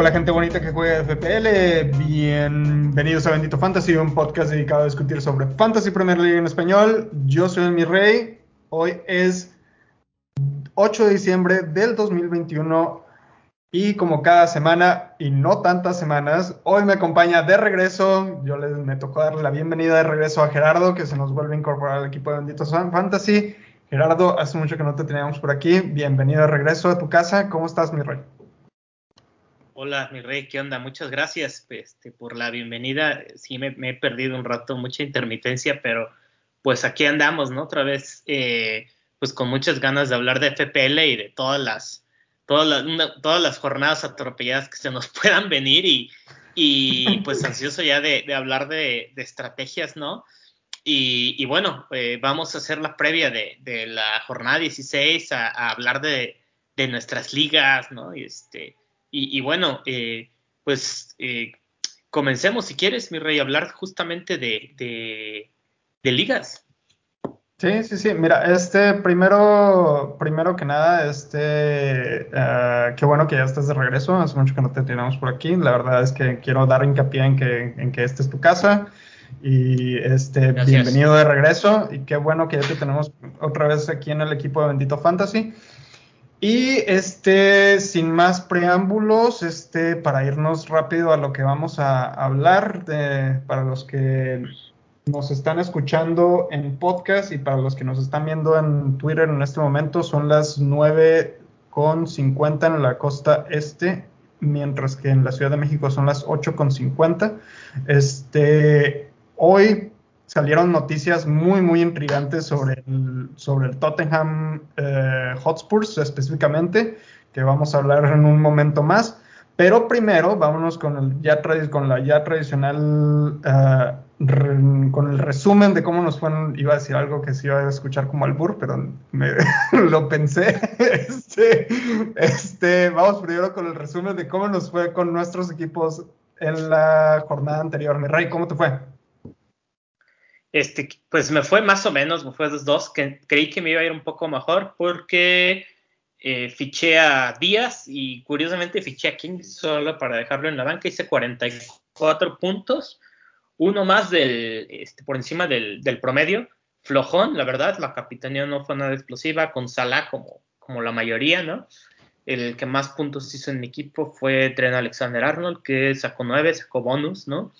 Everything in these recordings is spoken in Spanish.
Hola gente bonita que juega FPL, bienvenidos a Bendito Fantasy, un podcast dedicado a discutir sobre Fantasy Premier League en español. Yo soy mi rey, hoy es 8 de diciembre del 2021 y como cada semana y no tantas semanas, hoy me acompaña de regreso, yo les me tocó darle la bienvenida de regreso a Gerardo que se nos vuelve a incorporar al equipo de Bendito Fantasy. Gerardo, hace mucho que no te teníamos por aquí, bienvenido de regreso a tu casa, ¿cómo estás mi rey? Hola, mi rey, ¿qué onda? Muchas gracias este, por la bienvenida. Sí, me, he perdido un rato, mucha intermitencia, pero pues aquí andamos, ¿no? Otra vez, eh, pues con muchas ganas de hablar de FPL y de todas las, todas las, todas las jornadas atropelladas que se nos puedan venir y, y pues ansioso ya de, hablar de, estrategias, ¿no? Y, bueno, eh, vamos a hacer la previa de, la jornada 16, a, a hablar de, nuestras ligas, ¿no? Y este y, bueno, eh, pues eh, comencemos, si quieres, mi rey, a hablar justamente de, de, ligas. Sí, sí, sí. Mira, este primero, primero que nada, este, uh, qué bueno que ya estás de regreso. Hace mucho que no te tenemos por aquí. La verdad es que quiero dar hincapié en que, en que esta es tu casa. Y este, bienvenido de regreso. Y qué bueno que ya te tenemos otra vez aquí en el equipo de Bendito Fantasy. Y este, sin más preámbulos, este, para irnos rápido a lo que vamos a hablar, de, para los que nos están escuchando en podcast y para los que nos están viendo en Twitter en este momento, son las 9.50 en la costa este, mientras que en la Ciudad de México son las 8.50. Este, hoy salieron noticias muy, muy intrigantes sobre el, sobre el Tottenham eh, Hotspurs específicamente, que vamos a hablar en un momento más. Pero primero, vámonos con, el ya con la ya tradicional, eh, con el resumen de cómo nos fue. Iba a decir algo que se iba a escuchar como albur, pero me, lo pensé. Este, este, vamos primero con el resumen de cómo nos fue con nuestros equipos en la jornada anterior. Mi rey, ¿cómo te fue? Este, pues me fue más o menos, me fue dos, dos que creí que me iba a ir un poco mejor porque eh, fiché a Díaz y curiosamente fiché a King solo para dejarlo en la banca, hice 44 puntos, uno más del, este, por encima del, promedio, flojón, la verdad, la capitanía no fue nada explosiva, con Salah como, como la mayoría, ¿no? El que más puntos hizo en mi equipo fue Tren Alexander Arnold, que sacó 9, sacó bonus, ¿no?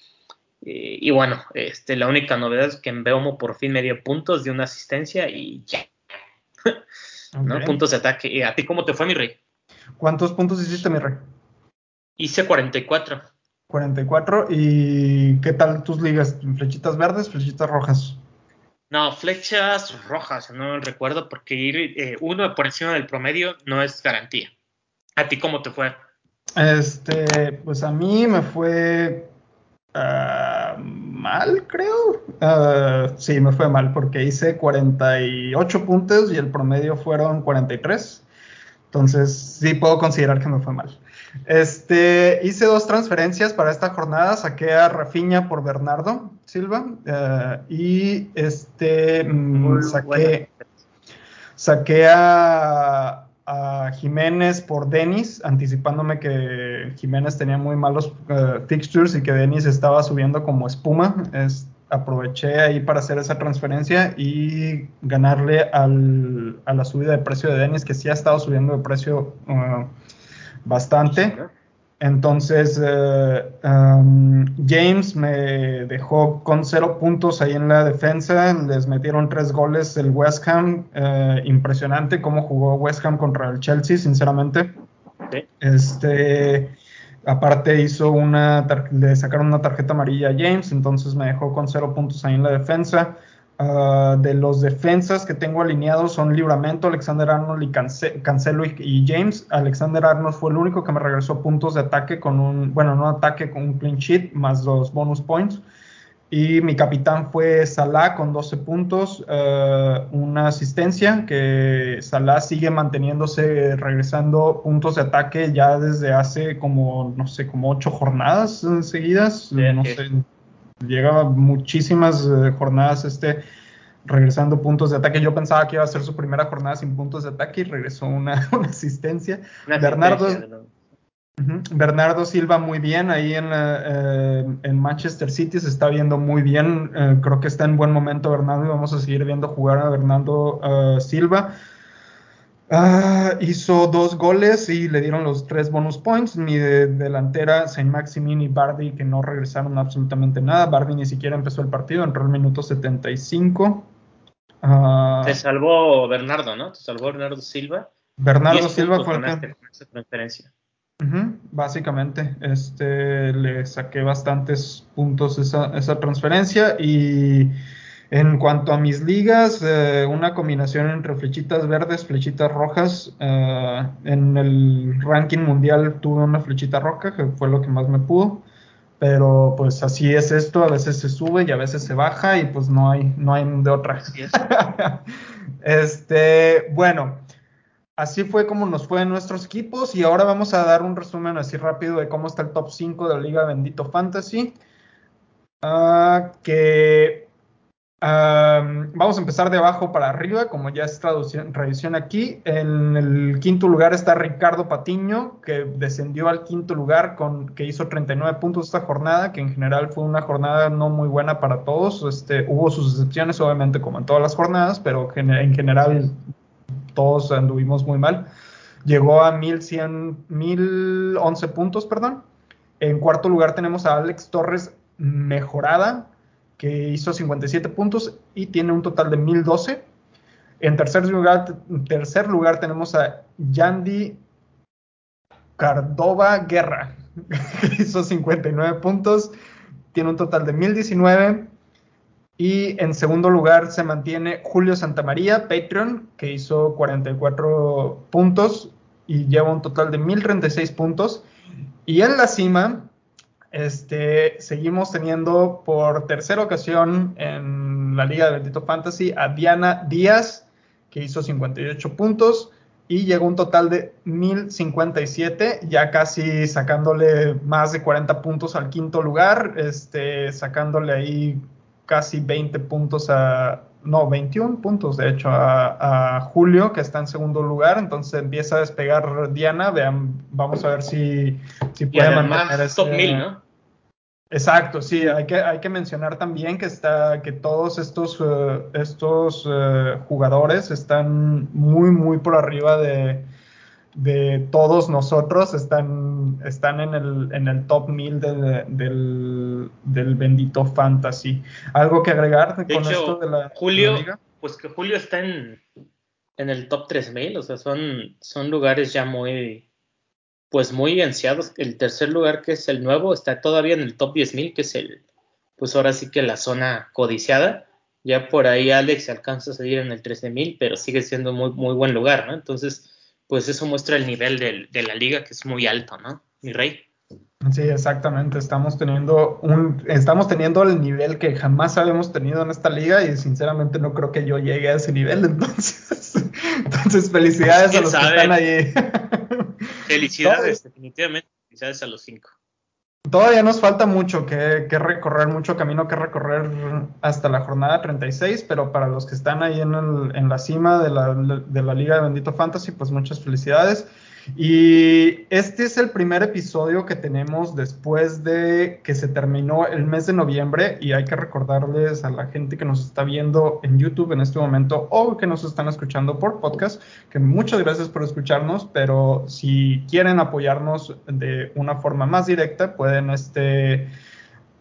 Eh, y bueno, este, la única novedad es que en Beomo por fin me dio puntos de una asistencia y ya. ¿No? Puntos de ataque. ¿A ti cómo te fue, mi rey? ¿Cuántos puntos hiciste, mi rey? Hice 44. 44. ¿Y qué tal tus ligas? ¿Flechitas verdes, flechitas rojas? No, flechas rojas, no recuerdo, porque ir eh, uno por encima del promedio no es garantía. ¿A ti cómo te fue? Este, pues a mí me fue Ah, mal, creo. Uh, sí, me fue mal porque hice 48 puntos y el promedio fueron 43. Entonces, sí puedo considerar que me fue mal. Este, hice dos transferencias para esta jornada. Saqué a Rafiña por Bernardo Silva ah, y este mm, saqué, saqué a a Jiménez por Denis, anticipándome que Jiménez tenía muy malos uh, fixtures y que Denis estaba subiendo como espuma. Es, aproveché ahí para hacer esa transferencia y ganarle al, a la subida de precio de Denis, que sí ha estado subiendo de precio uh, bastante. Entonces, eh, um, James me dejó con cero puntos ahí en la defensa. Les metieron tres goles el West Ham. Eh, impresionante cómo jugó West Ham contra el Chelsea, sinceramente. Este, aparte hizo una, le sacaron una tarjeta amarilla a James, entonces me dejó con cero puntos ahí en la defensa. Ah, de los defensas que tengo alineados son Libramento, Alexander Arnold y Cancelo y, James. Alexander Arnold fue el único que me regresó puntos de ataque con un, bueno, no ataque con un clean sheet más dos bonus points. Y mi capitán fue Salah con 12 puntos, ah, una asistencia, que Salah sigue manteniéndose, regresando puntos de ataque ya desde hace como, no sé, como ocho jornadas seguidas. no sé, llegaba muchísimas eh, jornadas este regresando puntos de ataque. Yo pensaba que iba a ser su primera jornada sin puntos de ataque y regresó una, asistencia. Bernardo, Bernardo Silva muy bien ahí en, eh, en, Manchester City, se está viendo muy bien. Eh, creo que está en buen momento Bernardo y vamos a seguir viendo jugar a Bernardo eh, Silva. Ah, hizo dos goles y le dieron los tres bonus points. Mi de, delantera, Saint Maximin y Bardi, que no regresaron absolutamente nada. Bardi ni siquiera empezó el partido, entró el minuto 75. Ah, Te salvó Bernardo, ¿no? Te salvó Bernardo Silva. Bernardo Silva fue el que. transferencia. básicamente, este, le saqué bastantes puntos esa, esa transferencia y en cuanto a mis ligas, eh, una combinación entre flechitas verdes, flechitas rojas. Eh, en el ranking mundial tuve una flechita roja, que fue lo que más me pudo. Pero pues así es esto, a veces se sube y a veces se baja y pues no hay, no hay de otra. este, bueno, así fue como nos fue en nuestros equipos y ahora vamos a dar un resumen así rápido de cómo está el top 5 de la Liga Bendito Fantasy. Uh, que vamos a empezar de abajo para arriba, como ya es tradición aquí. En el quinto lugar está Ricardo Patiño, que descendió al quinto lugar, con, que hizo 39 puntos esta jornada, que en general fue una jornada no muy buena para todos. Este, hubo sus excepciones, obviamente, como en todas las jornadas, pero en general todos anduvimos muy mal. Llegó a 1100, 1011 puntos, perdón. En cuarto lugar tenemos a Alex Torres Mejorada, que hizo 57 puntos y tiene un total de 1012. En tercer lugar, tercer lugar tenemos a Yandy Cardova Guerra, que hizo 59 puntos, tiene un total de 1019. Y en segundo lugar se mantiene Julio Santamaría, Patreon, que hizo 44 puntos y lleva un total de 1036 puntos. Y en la cima este, seguimos teniendo por tercera ocasión en la Liga de Bendito Fantasy a Diana Díaz, que hizo 58 puntos y llegó un total de 1057, ya casi sacándole más de 40 puntos al quinto lugar, este, sacándole ahí casi 20 puntos a, no, 21 puntos de hecho a, Julio, que está en segundo lugar, entonces empieza a despegar Diana, vean, vamos a ver si, si puede mantener ese... top 1000, ¿no? Exacto, sí, hay que, hay que mencionar también que, está, que todos estos, eh, estos uh, jugadores están muy, muy por arriba de, de todos nosotros, están, están en, el, en el top 1000 de, del, del, bendito fantasy. ¿Algo que agregar con esto de la, Julio, liga? Pues que Julio está en, en el top 3000, o sea, son, son lugares ya muy pues muy ansiados. El tercer lugar, que es el nuevo, está todavía en el top 10.000, que es el, pues ahora sí que la zona codiciada. Ya por ahí Alex alcanza a salir en el 13.000, pero sigue siendo muy, muy buen lugar, ¿no? Entonces, pues eso muestra el nivel de la liga, que es muy alto, ¿no? Mi rey. Sí, exactamente. Estamos teniendo un, estamos teniendo el nivel que jamás habíamos tenido en esta liga y sinceramente no creo que yo llegue a ese nivel. Entonces, entonces felicidades a los que están ahí. Felicidades, definitivamente. Felicidades a los cinco. Todavía nos falta mucho que, recorrer, mucho camino que recorrer hasta la jornada 36, pero para los que están ahí en, en la cima de la, de la Liga de Bendito Fantasy, pues muchas felicidades. Y este es el primer episodio que tenemos después de que se terminó el mes de noviembre y hay que recordarles a la gente que nos está viendo en YouTube en este momento o que nos están escuchando por podcast que muchas gracias por escucharnos, pero si quieren apoyarnos de una forma más directa pueden este,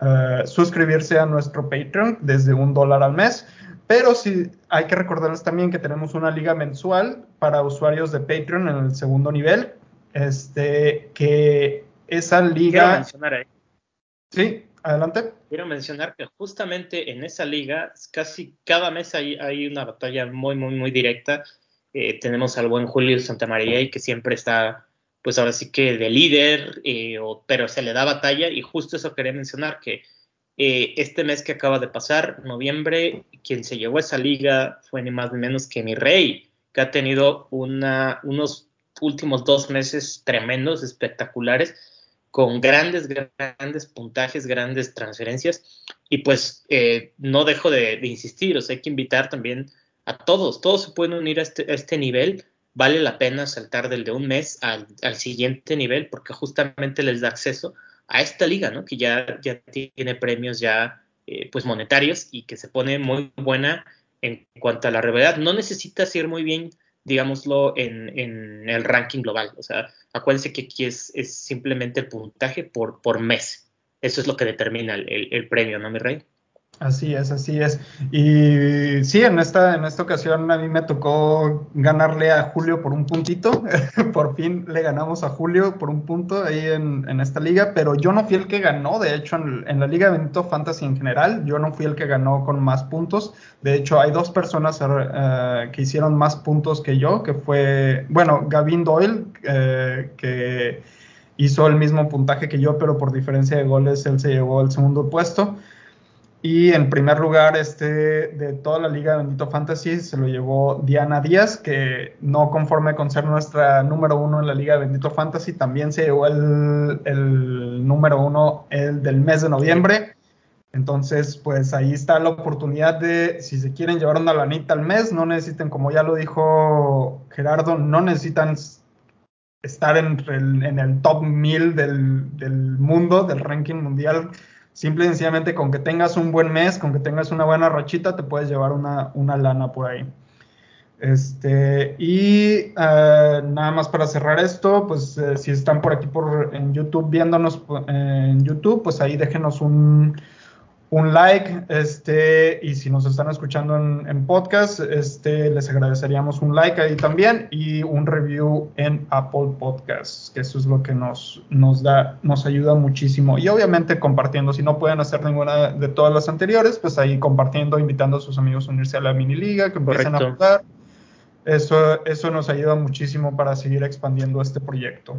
uh, suscribirse a nuestro Patreon desde un dólar al mes. Pero sí hay que recordarles también que tenemos una liga mensual para usuarios de Patreon en el segundo nivel. Este, que esa liga. Quiero mencionar ahí. Sí, adelante. Quiero mencionar que justamente en esa liga, casi cada mes hay, hay una batalla muy, muy, muy directa. Eh, tenemos al buen Julio Santamaría y que siempre está, pues ahora sí que de líder, eh, pero se le da batalla. Y justo eso quería mencionar, que eh, este mes que acaba de pasar, noviembre, quien se llevó a esa liga fue ni más ni menos que mi rey, que ha tenido unos últimos dos meses tremendos, espectaculares. con grandes, grandes puntajes, grandes transferencias. Y pues eh, no dejo de, insistir, o sea, hay que invitar también a todos, todos se pueden unir a este, este nivel. Vale la pena saltar del de un mes al, siguiente nivel porque justamente les da acceso a esta liga, ¿no? Que ya, ya tiene premios ya eh, pues monetarios y que se pone muy buena en cuanto a la realidad. No necesitas ir muy bien digámoslo, en, el ranking global. O sea, acuérdense que aquí es, simplemente el puntaje por, por mes. Eso es lo que determina el, el premio, ¿no, mi rey? Así es, así es. Y sí, en esta, en esta ocasión a mí me tocó ganarle a Julio por un puntito. por fin le ganamos a Julio por un punto ahí en, esta liga, pero yo no fui el que ganó, de hecho, en, la Liga Benito Fantasy en general, yo no fui el que ganó con más puntos. De hecho, hay dos personas eh, que hicieron más puntos que yo, que fue, bueno, Gavin Doyle, eh, que hizo el mismo puntaje que yo, pero por diferencia de goles él se llevó el segundo puesto. Y en primer lugar, este, de toda la liga de Bendito Fantasy se lo llevó Diana Díaz, que no conforme con ser nuestra número uno en la liga de Bendito Fantasy, también se llevó el, el número uno el del mes de noviembre. Entonces, pues ahí está la oportunidad de, si se quieren llevar una lanita al mes, no necesiten, como ya lo dijo Gerardo, no necesitan estar en, en el top 1000 del, del mundo, del ranking mundial Simple y sencillamente con que tengas un buen mes, con que tengas una buena rachita, te puedes llevar una, una lana por ahí. Este, y eh, nada más para cerrar esto, pues eh, si están por aquí por en YouTube viéndonos en YouTube, pues ahí déjenos un, un like, este, y si nos están escuchando en, podcast, este, les agradeceríamos un like ahí también y un review en Apple Podcasts, que eso es lo que nos, nos da, nos ayuda muchísimo. Y obviamente compartiendo, si no pueden hacer ninguna de todas las anteriores, pues ahí compartiendo, invitando a sus amigos a unirse a la mini liga, que empiecen a jugar. Eso, eso nos ayuda muchísimo para seguir expandiendo este proyecto.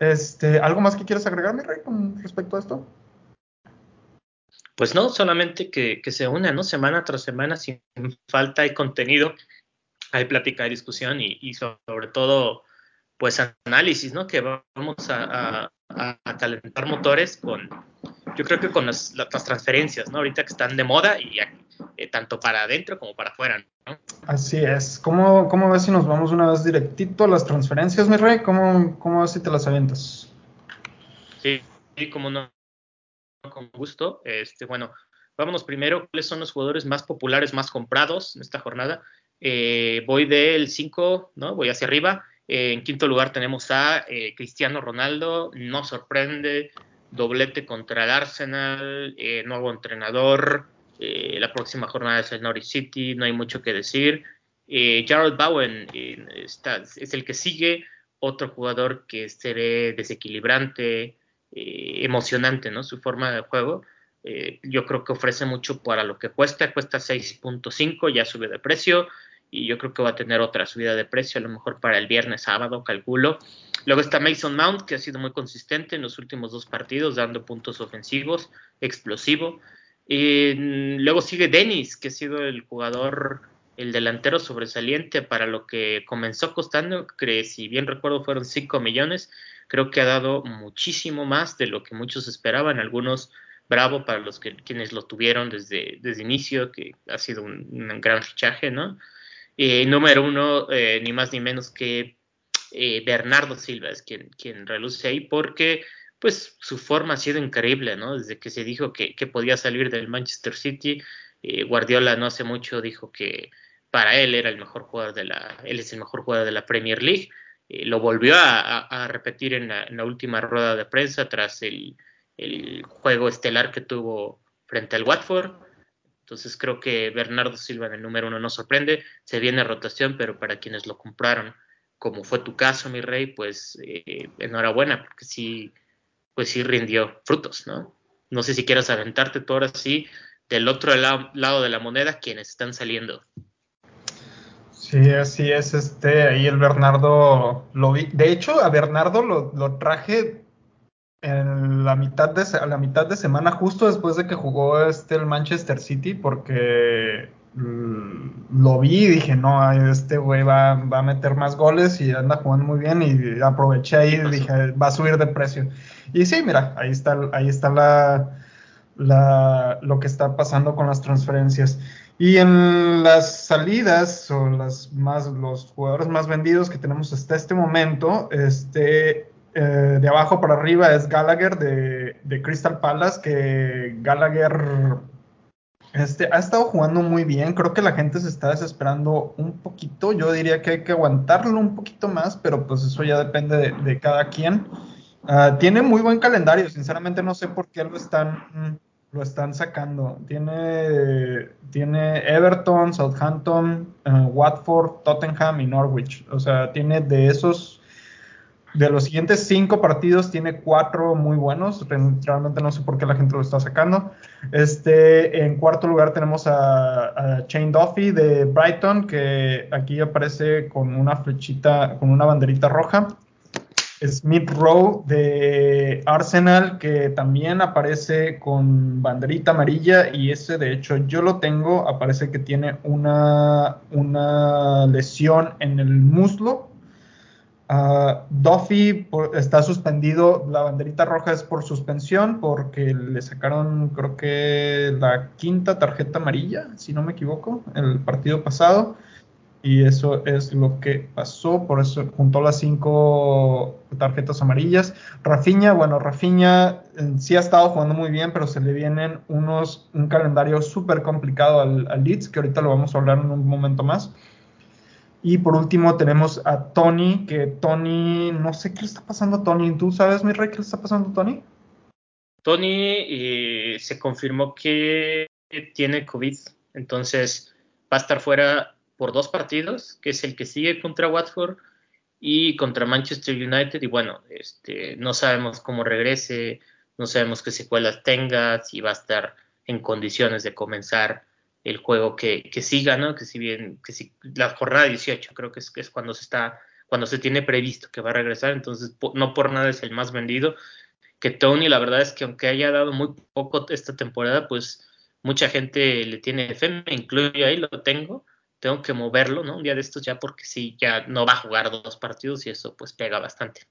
Este, ¿Algo más que quieras agregar, mi rey, con respecto a esto? Pues no, solamente que, se una, ¿no? Semana tras semana, sin falta hay contenido, hay plática, hay discusión y, sobre todo, pues análisis, ¿no? Que vamos a, calentar motores con, yo creo que con las, transferencias, ¿no? Ahorita que están de moda y eh, tanto para adentro como para afuera, ¿no? Así es. ¿Cómo, ¿Cómo ves si nos vamos una vez directito a las transferencias, mi rey? ¿Cómo, cómo ves si te las avientas? Sí, sí, como no con gusto. Este, bueno, vámonos primero. ¿Cuáles son los jugadores más populares, más comprados en esta jornada? Eh, voy del 5, ¿no? Voy hacia arriba. Eh, en quinto lugar tenemos a eh, Cristiano Ronaldo. No sorprende. Doblete contra el Arsenal. nuevo entrenador. la próxima jornada es el Norwich City. No hay mucho que decir. Jared Bowen es el que sigue. Otro jugador que ve desequilibrante, eh, emocionante, ¿no? Su forma de juego. Eh, yo creo que ofrece mucho para lo que cuesta, cuesta 6.5, ya sube de precio y yo creo que va a tener otra subida de precio, a lo mejor para el viernes, sábado, calculo. Luego está Mason Mount, que ha sido muy consistente en los últimos dos partidos, dando puntos ofensivos, explosivo. Mm, luego sigue Dennis, que ha sido el jugador, el delantero sobresaliente para lo que comenzó costando, que si bien recuerdo fueron 5 millones, creo que ha dado muchísimo más de lo que muchos esperaban, algunos bravo para los que quienes lo tuvieron desde, desde inicio, que ha sido un, gran fichaje, ¿no? Eh, número uno, eh, ni más ni menos que eh, Bernardo Silva es quien, quien reluce ahí porque pues su forma ha sido increíble, ¿no? Desde que se dijo que, que podía salir del Manchester City, Guardiola no hace mucho dijo que para él era el mejor jugador de la, él es el mejor jugador de la Premier League, eh, lo volvió a, repetir en la, última rueda de prensa tras el, juego estelar que tuvo frente al Watford. Entonces creo que Bernardo Silva en el número uno no sorprende, se viene rotación, pero para quienes lo compraron, como fue tu caso, mi rey, pues eh, enhorabuena, porque sí, pues sí rindió frutos, ¿no? No sé si quieras aventarte tú ahora sí del otro lado de la moneda, quienes están saliendo. Sí, así es, este, ahí el Bernardo lo vi. De hecho, a Bernardo lo, traje en la mitad de a la mitad de semana, justo después de que jugó este el Manchester City, porque mm, lo vi y dije, no, este güey va, va, a meter más goles y anda jugando muy bien y aproveché ahí y dije, va a subir de precio. Y sí, mira, ahí está, ahí está la, la, lo que está pasando con las transferencias. Y en las salidas o las más, los jugadores más vendidos que tenemos hasta este momento, este, eh, de abajo para arriba es Gallagher de, de, Crystal Palace, que Gallagher este, ha estado jugando muy bien. Creo que la gente se está desesperando un poquito. Yo diría que hay que aguantarlo un poquito más, pero pues eso ya depende de, de cada quien. Uh, tiene muy buen calendario, sinceramente no sé por qué lo están lo están sacando. Tiene, tiene Everton, Southampton, uh, Watford, Tottenham y Norwich. O sea, tiene de esos, de los siguientes cinco partidos, tiene cuatro muy buenos. Realmente no sé por qué la gente lo está sacando. Este, en cuarto lugar tenemos a, a Shane Duffy de Brighton, que aquí aparece con una flechita, con una banderita roja. Smith Rowe de Arsenal, que también aparece con banderita amarilla y ese de hecho yo lo tengo, aparece que tiene una, una lesión en el muslo. Uh, Duffy está suspendido, la banderita roja es por suspensión porque le sacaron creo que la quinta tarjeta amarilla, si no me equivoco, el partido pasado y eso es lo que pasó, por eso juntó las cinco tarjetas amarillas. Rafiña, bueno, Rafiña eh, sí ha estado jugando muy bien, pero se le vienen unos, un calendario súper complicado al, Leeds, que ahorita lo vamos a hablar en un momento más. Y por último tenemos a Tony, que Tony, no sé qué le está pasando a Tony. ¿Tú sabes, mi rey, qué le está pasando a Tony? Tony eh, se confirmó que tiene COVID, entonces va a estar fuera por dos partidos, que es el que sigue contra Watford y contra Manchester United. Y bueno, este, no sabemos cómo regrese, no sabemos qué secuelas tenga, si va a estar en condiciones de comenzar el juego que, que siga, ¿no? Que si bien, que si la jornada 18 creo que es, que es cuando se está, cuando se tiene previsto que va a regresar, entonces no por nada es el más vendido. Que Tony, la verdad es que aunque haya dado muy poco esta temporada, pues mucha gente le tiene fe, me incluyo ahí, lo tengo tengo que moverlo, ¿no? Un día de estos ya porque sí, ya no va a jugar dos partidos y eso pues pega bastante.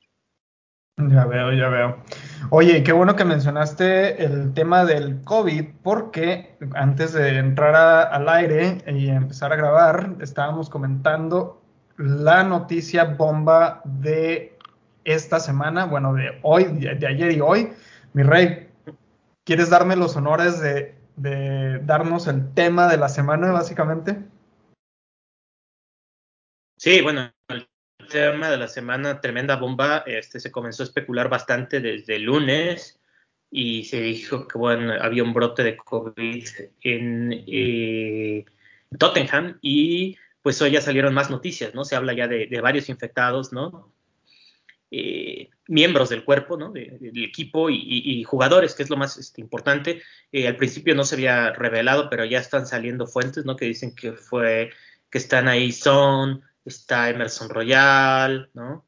Ya veo, ya veo. Oye, qué bueno que mencionaste el tema del COVID, porque antes de entrar a, al aire y empezar a grabar, estábamos comentando la noticia bomba de esta semana, bueno, de hoy, de, ayer y hoy. Mi rey, ¿quieres darme los honores de, de darnos el tema de la semana, básicamente? Sí, bueno, el tema de la semana, tremenda bomba, este se comenzó a especular bastante desde el lunes y se dijo que bueno, había un brote de COVID en eh, Tottenham y pues hoy ya salieron más noticias, ¿no? Se habla ya de, varios infectados, ¿no? Eh, miembros del cuerpo, ¿no? De, del equipo y, y, y, jugadores, que es lo más este, importante. Eh, al principio no se había revelado, pero ya están saliendo fuentes, ¿no? Que dicen que fue, que están ahí Son, está Emerson Royal, ¿no?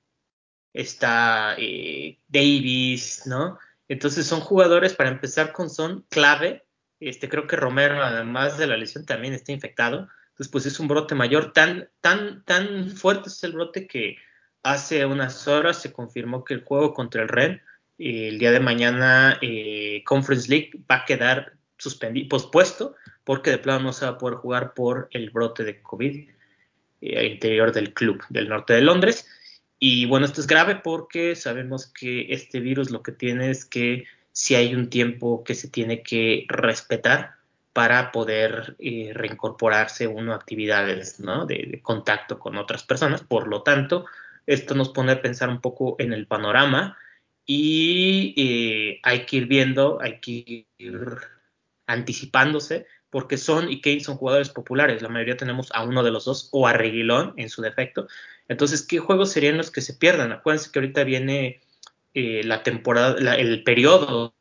Está eh, Davis, ¿no? Entonces son jugadores, para empezar con son clave. Este, creo que Romero, además de la lesión, también está infectado. Entonces, pues es un brote mayor. Tan, tan, tan fuerte es el brote que hace unas horas se confirmó que el juego contra el Ren, el día de mañana, eh, Conference League, va a quedar suspendido, pospuesto, porque de plano no se va a poder jugar por el brote de COVID eh, interior del club del norte de Londres. Y bueno, esto es grave porque sabemos que este virus lo que tiene es que si hay un tiempo que se tiene que respetar para poder eh, reincorporarse uno a actividades ¿no? de, contacto con otras personas. Por lo tanto, esto nos pone a pensar un poco en el panorama y eh, hay que ir viendo, hay que ir anticipándose porque Son y Kane son jugadores populares. La mayoría tenemos a uno de los dos o a Reguilón en su defecto. Entonces, ¿qué juegos serían los que se pierdan? Acuérdense que ahorita viene eh, la temporada, la, el periodo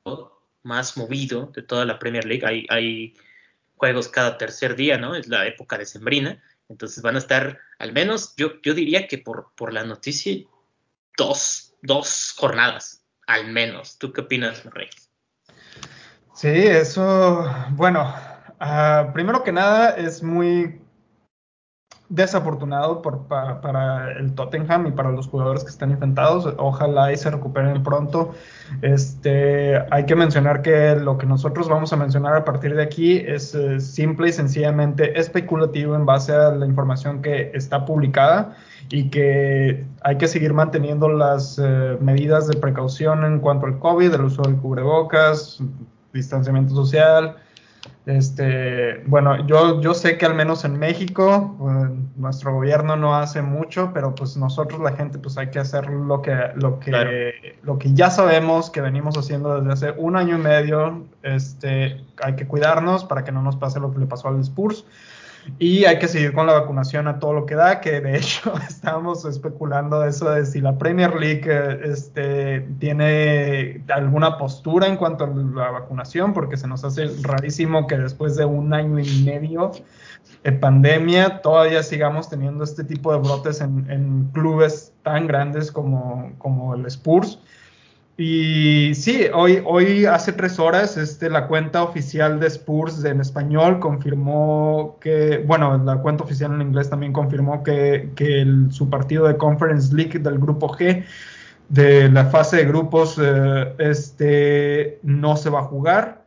más movido de toda la Premier League. Hay, hay, juegos cada tercer día, ¿no? Es la época de Sembrina. Entonces van a estar, al menos, yo, yo diría que por, por la noticia, dos, dos jornadas, al menos. ¿Tú qué opinas, Rey? Sí, eso, bueno, uh, primero que nada es muy desafortunado para, el Tottenham y para los jugadores que están infectados. Ojalá y se recuperen pronto. Este, hay que mencionar que lo que nosotros vamos a mencionar a partir de aquí es eh, simple y sencillamente especulativo en base a la información que está publicada y que hay que seguir manteniendo las eh, medidas de precaución en cuanto al COVID, el uso del cubrebocas, distanciamiento social, este, bueno, yo, yo sé que al menos en México pues, nuestro gobierno no hace mucho, pero pues nosotros la gente pues hay que hacer lo que, lo que, lo que ya sabemos que venimos haciendo desde hace un año y medio. Este, hay que cuidarnos para que no nos pase lo que le pasó al Spurs. Y hay que seguir con la vacunación a todo lo que da, que de hecho estamos especulando eso de si la Premier League eh, este, tiene alguna postura en cuanto a la vacunación, porque se nos hace rarísimo que después de un año y medio de pandemia todavía sigamos teniendo este tipo de brotes en, en clubes tan grandes como, como el Spurs. Y sí, hoy, hoy hace tres horas este, la cuenta oficial de Spurs en español confirmó que, bueno, la cuenta oficial en inglés también confirmó que, que el, su partido de Conference League del grupo G de la fase de grupos eh, este, no se va a jugar.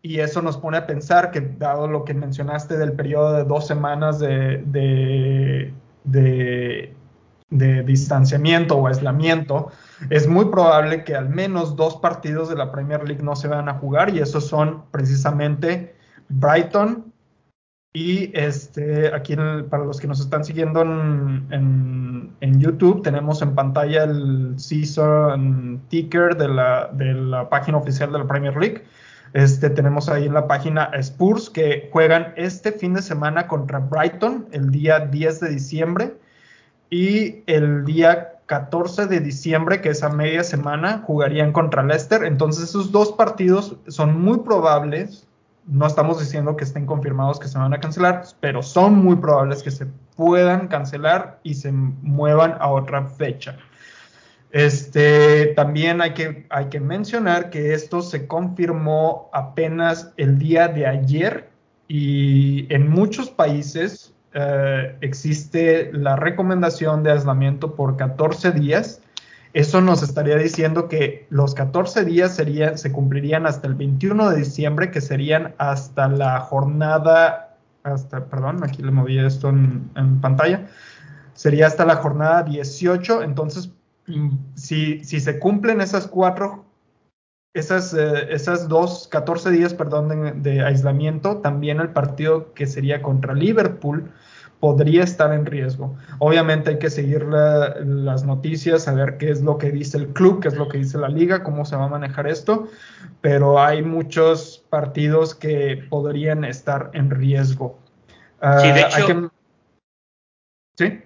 Y eso nos pone a pensar que, dado lo que mencionaste del periodo de dos semanas de, de, de, de distanciamiento o aislamiento, es muy probable que al menos dos partidos de la Premier League no se van a jugar y esos son precisamente Brighton y este aquí para los que nos están siguiendo en, en, YouTube tenemos en pantalla el season ticker de la, de la página oficial de la Premier League. Este, tenemos ahí en la página Spurs que juegan este fin de semana contra Brighton el día 10 de diciembre y el día 14 de diciembre, que es a media semana, jugarían contra Leicester. Entonces esos dos partidos son muy probables. No estamos diciendo que estén confirmados que se van a cancelar, pero son muy probables que se puedan cancelar y se muevan a otra fecha. Este, también hay que, hay que mencionar que esto se confirmó apenas el día de ayer y en muchos países eh, existe la recomendación de aislamiento por 14 días. Eso nos estaría diciendo que los 14 días serían, se cumplirían hasta el 21 de diciembre, que serían hasta la jornada, hasta, perdón, aquí le moví esto en, pantalla, sería hasta la jornada 18. Entonces, mm, si, si se cumplen esas cuatro esas, eh, esas dos, 14 días, perdón, de, aislamiento, también el partido que sería contra Liverpool podría estar en riesgo. Obviamente hay que seguir las noticias, saber qué es lo que dice el club, qué es lo que dice la liga, cómo se va a manejar esto, pero hay muchos partidos que podrían estar en riesgo. sí, de ah, hecho, ¿sí?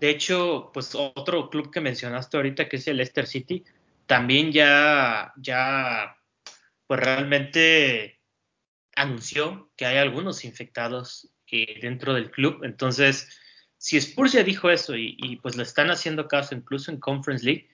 De hecho, pues otro club que mencionaste ahorita, que es el Leicester City, también ya, ya, pues realmente anunció que hay algunos infectados eh, dentro del club. Entonces, si Spurs ya dijo eso y, pues le están haciendo caso incluso en Conference League,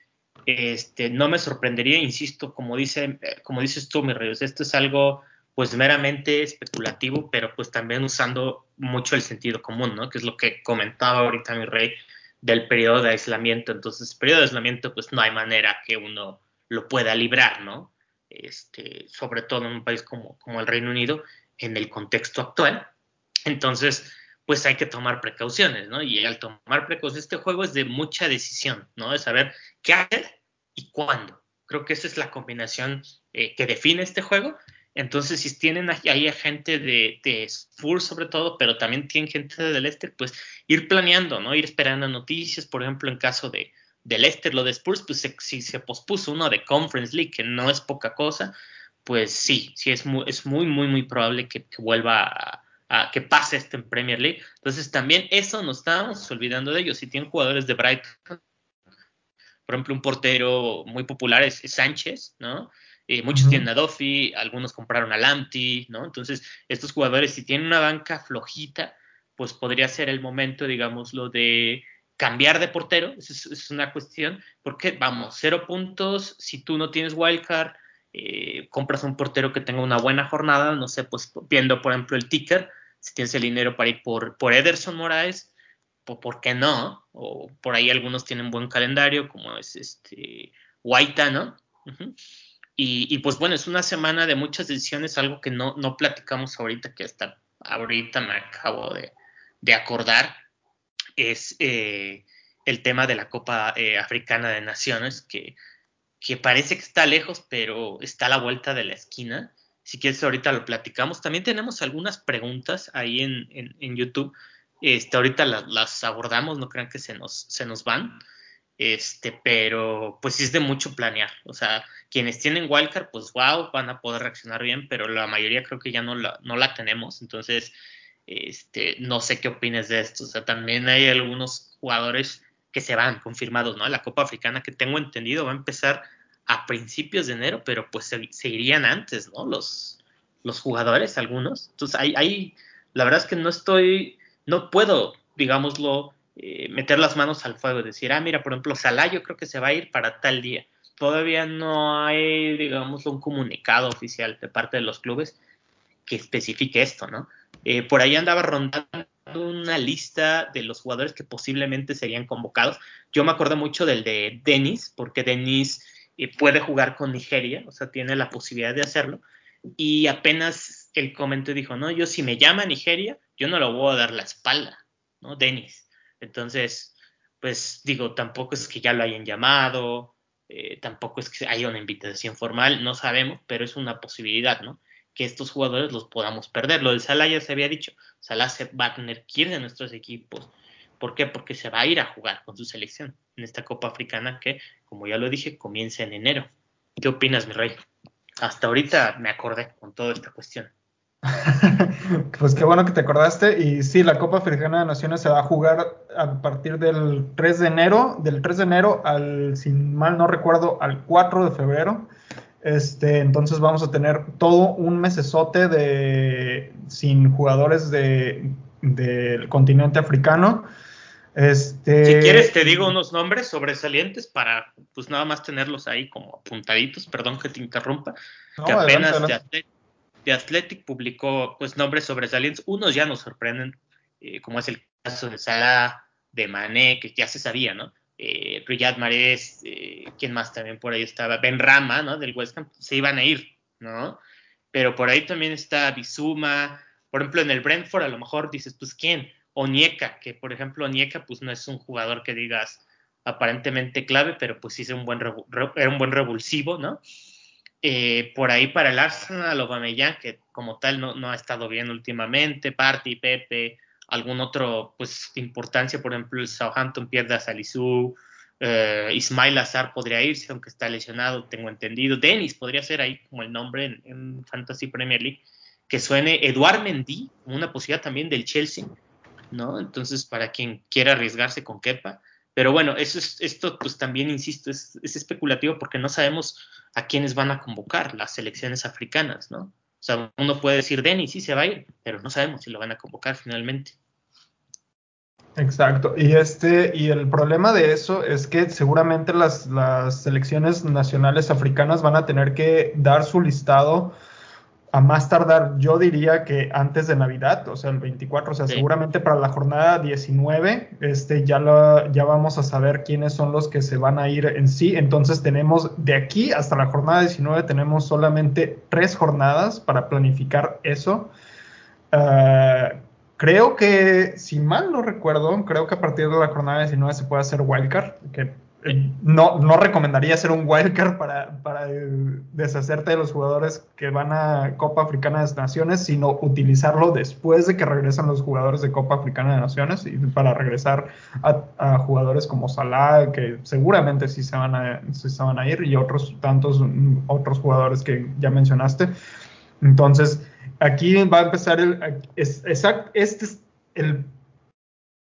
este, no me sorprendería, insisto, como, dice, como dices tú, mi rey, esto es algo pues meramente especulativo, pero pues también usando mucho el sentido común, ¿no? Que es lo que comentaba ahorita mi rey del periodo de aislamiento. Entonces, periodo de aislamiento, pues no hay manera que uno lo pueda librar, ¿no? Este, sobre todo en un país como, como el Reino Unido, en el contexto actual. Entonces, pues hay que tomar precauciones, ¿no? Y al tomar precauciones, este juego es de mucha decisión, ¿no? De saber qué hacer y cuándo. Creo que esa es la combinación eh, que define este juego entonces, si tienen ahí a gente de, de Spurs sobre todo, pero también tienen gente de Leicester, pues ir planeando, ¿no? Ir esperando noticias, por ejemplo, en caso de, de Leicester, lo de Spurs, pues si se pospuso uno de Conference League, que no es poca cosa, pues sí, sí es muy, es muy, muy, muy probable que, vuelva a, que pase esto en Premier League. Entonces también eso nos estamos olvidando de ellos. Si tienen jugadores de Brighton, por ejemplo, un portero muy popular es Sánchez, ¿no? Eh, muchos tienen a Duffy, algunos compraron a Lamptey, ¿no? Entonces, estos jugadores, si tienen una banca flojita, pues podría ser el momento, digamos, lo de cambiar de portero, es, es una cuestión, porque vamos, cero puntos, si tú no tienes wildcard, eh, compras un portero que tenga una buena jornada, no sé, pues viendo por ejemplo el ticker, si tienes el dinero para ir por, por Ederson Moraes, pues ¿por qué no? O por ahí algunos tienen buen calendario, como es este Guaita, ¿no? y, pues bueno, es una semana de muchas decisiones, algo que no, no platicamos ahorita, que hasta ahorita me acabo de, de acordar, es eh, el tema de la Copa eh, Africana de Naciones, que que parece que está lejos, pero está a la vuelta de la esquina. Si quieres, ahorita lo platicamos. También tenemos algunas preguntas ahí en, en, YouTube. Este, ahorita las, abordamos, no crean que se nos, se nos van. Este, pero pues es de mucho planear. O sea, quienes tienen Wildcard, pues wow, van a poder reaccionar bien, pero la mayoría creo que ya no la, no la tenemos. Entonces, este, no sé qué opines de esto. O sea, también hay algunos jugadores que se van confirmados, ¿no? La Copa Africana, que tengo entendido, va a empezar a principios de enero, pero pues se, irían antes, ¿no? Los, los jugadores, algunos. Entonces, ahí, la verdad es que no estoy, no puedo, digámoslo, eh, meter las manos al fuego y decir, ah, mira, por ejemplo, Salah yo creo que se va a ir para tal día. Todavía no hay, digamos, un comunicado oficial de parte de los clubes que especifique esto, ¿no? Eh, por ahí andaba rondando una lista de los jugadores que posiblemente serían convocados. Yo me acuerdo mucho del de Denis, porque Denis y puede jugar con Nigeria, o sea, tiene la posibilidad de hacerlo. Y apenas comentó y dijo, no, yo si me llama Nigeria, yo no lo voy a dar la espalda, ¿no? Denis. Entonces, pues digo, tampoco es que ya lo hayan llamado, eh, tampoco es que haya una invitación formal, no sabemos, pero es una posibilidad, ¿no? Que estos jugadores los podamos perder. Lo de Salah ya se había dicho, Salah se va a tener que ir de nuestros equipos. ¿Por qué? Porque se va a ir a jugar con su selección en esta Copa Africana que, como ya lo dije, comienza en enero. ¿Qué opinas, mi rey? Hasta ahorita me acordé con toda esta cuestión. pues qué bueno que te acordaste. Y sí, la Copa Africana de Naciones se va a jugar a partir del 3 de enero, del 3 de enero al, sin mal no recuerdo, al 4 de febrero. Este, entonces vamos a tener todo un mesesote de sin jugadores de, del continente africano. Este... Si quieres te digo unos nombres sobresalientes para pues nada más tenerlos ahí como apuntaditos, perdón que te interrumpa, que apenas de, Athletic, publicó pues nombres sobresalientes, unos ya nos sorprenden, eh, como es el caso de Salah, de Mané, que ya se sabía, ¿no? Eh, Riyad Mahrez, eh, ¿quién más también por ahí estaba? Ben Rama, ¿no? Del West Ham, se iban a ir, ¿no? Pero por ahí también está Bizuma, por ejemplo en el Brentford a lo mejor dices, pues ¿quién? Onieka, que por ejemplo Onieka pues no es un jugador que digas aparentemente clave, pero pues sí es un buen, era un buen revulsivo, ¿no? Eh, por ahí para el Arsenal, Aubameyang, que como tal no, no ha estado bien últimamente, Party, Pepe, algún otro, pues, importancia, por ejemplo, el Southampton pierde a Salisu, eh, Ismail Azar podría irse, aunque está lesionado, tengo entendido, Dennis podría ser ahí como el nombre en, en Fantasy Premier League, que suene Eduard Mendy, una posibilidad también del Chelsea, ¿no? Entonces, para quien quiera arriesgarse con Kepa. Pero bueno, eso es, esto pues también, insisto, es, especulativo porque no sabemos a quiénes van a convocar las selecciones africanas, ¿no? O sea, uno puede decir, Denis sí se va a ir, pero no sabemos si lo van a convocar finalmente. Exacto. Y este, y el problema de eso es que seguramente las, las selecciones nacionales africanas van a tener que dar su listado a más tardar, yo diría que antes de Navidad, o sea, el 24, o sea, seguramente para la jornada 19, este, ya, lo, ya vamos a saber quiénes son los que se van a ir en sí. Entonces tenemos de aquí hasta la jornada 19, tenemos solamente tres jornadas para planificar eso. Ah, creo que, si mal no recuerdo, creo que a partir de la jornada 19 se puede hacer wildcard, que no, no recomendaría hacer un wildcard para, para deshacerte de los jugadores que van a Copa Africana de Naciones, sino utilizarlo después de que regresan los jugadores de Copa Africana de Naciones y para regresar a, jugadores como Salah, que seguramente sí se, van a, sí se van a ir, y otros tantos otros jugadores que ya mencionaste. Entonces, aquí va a empezar el, es, este es el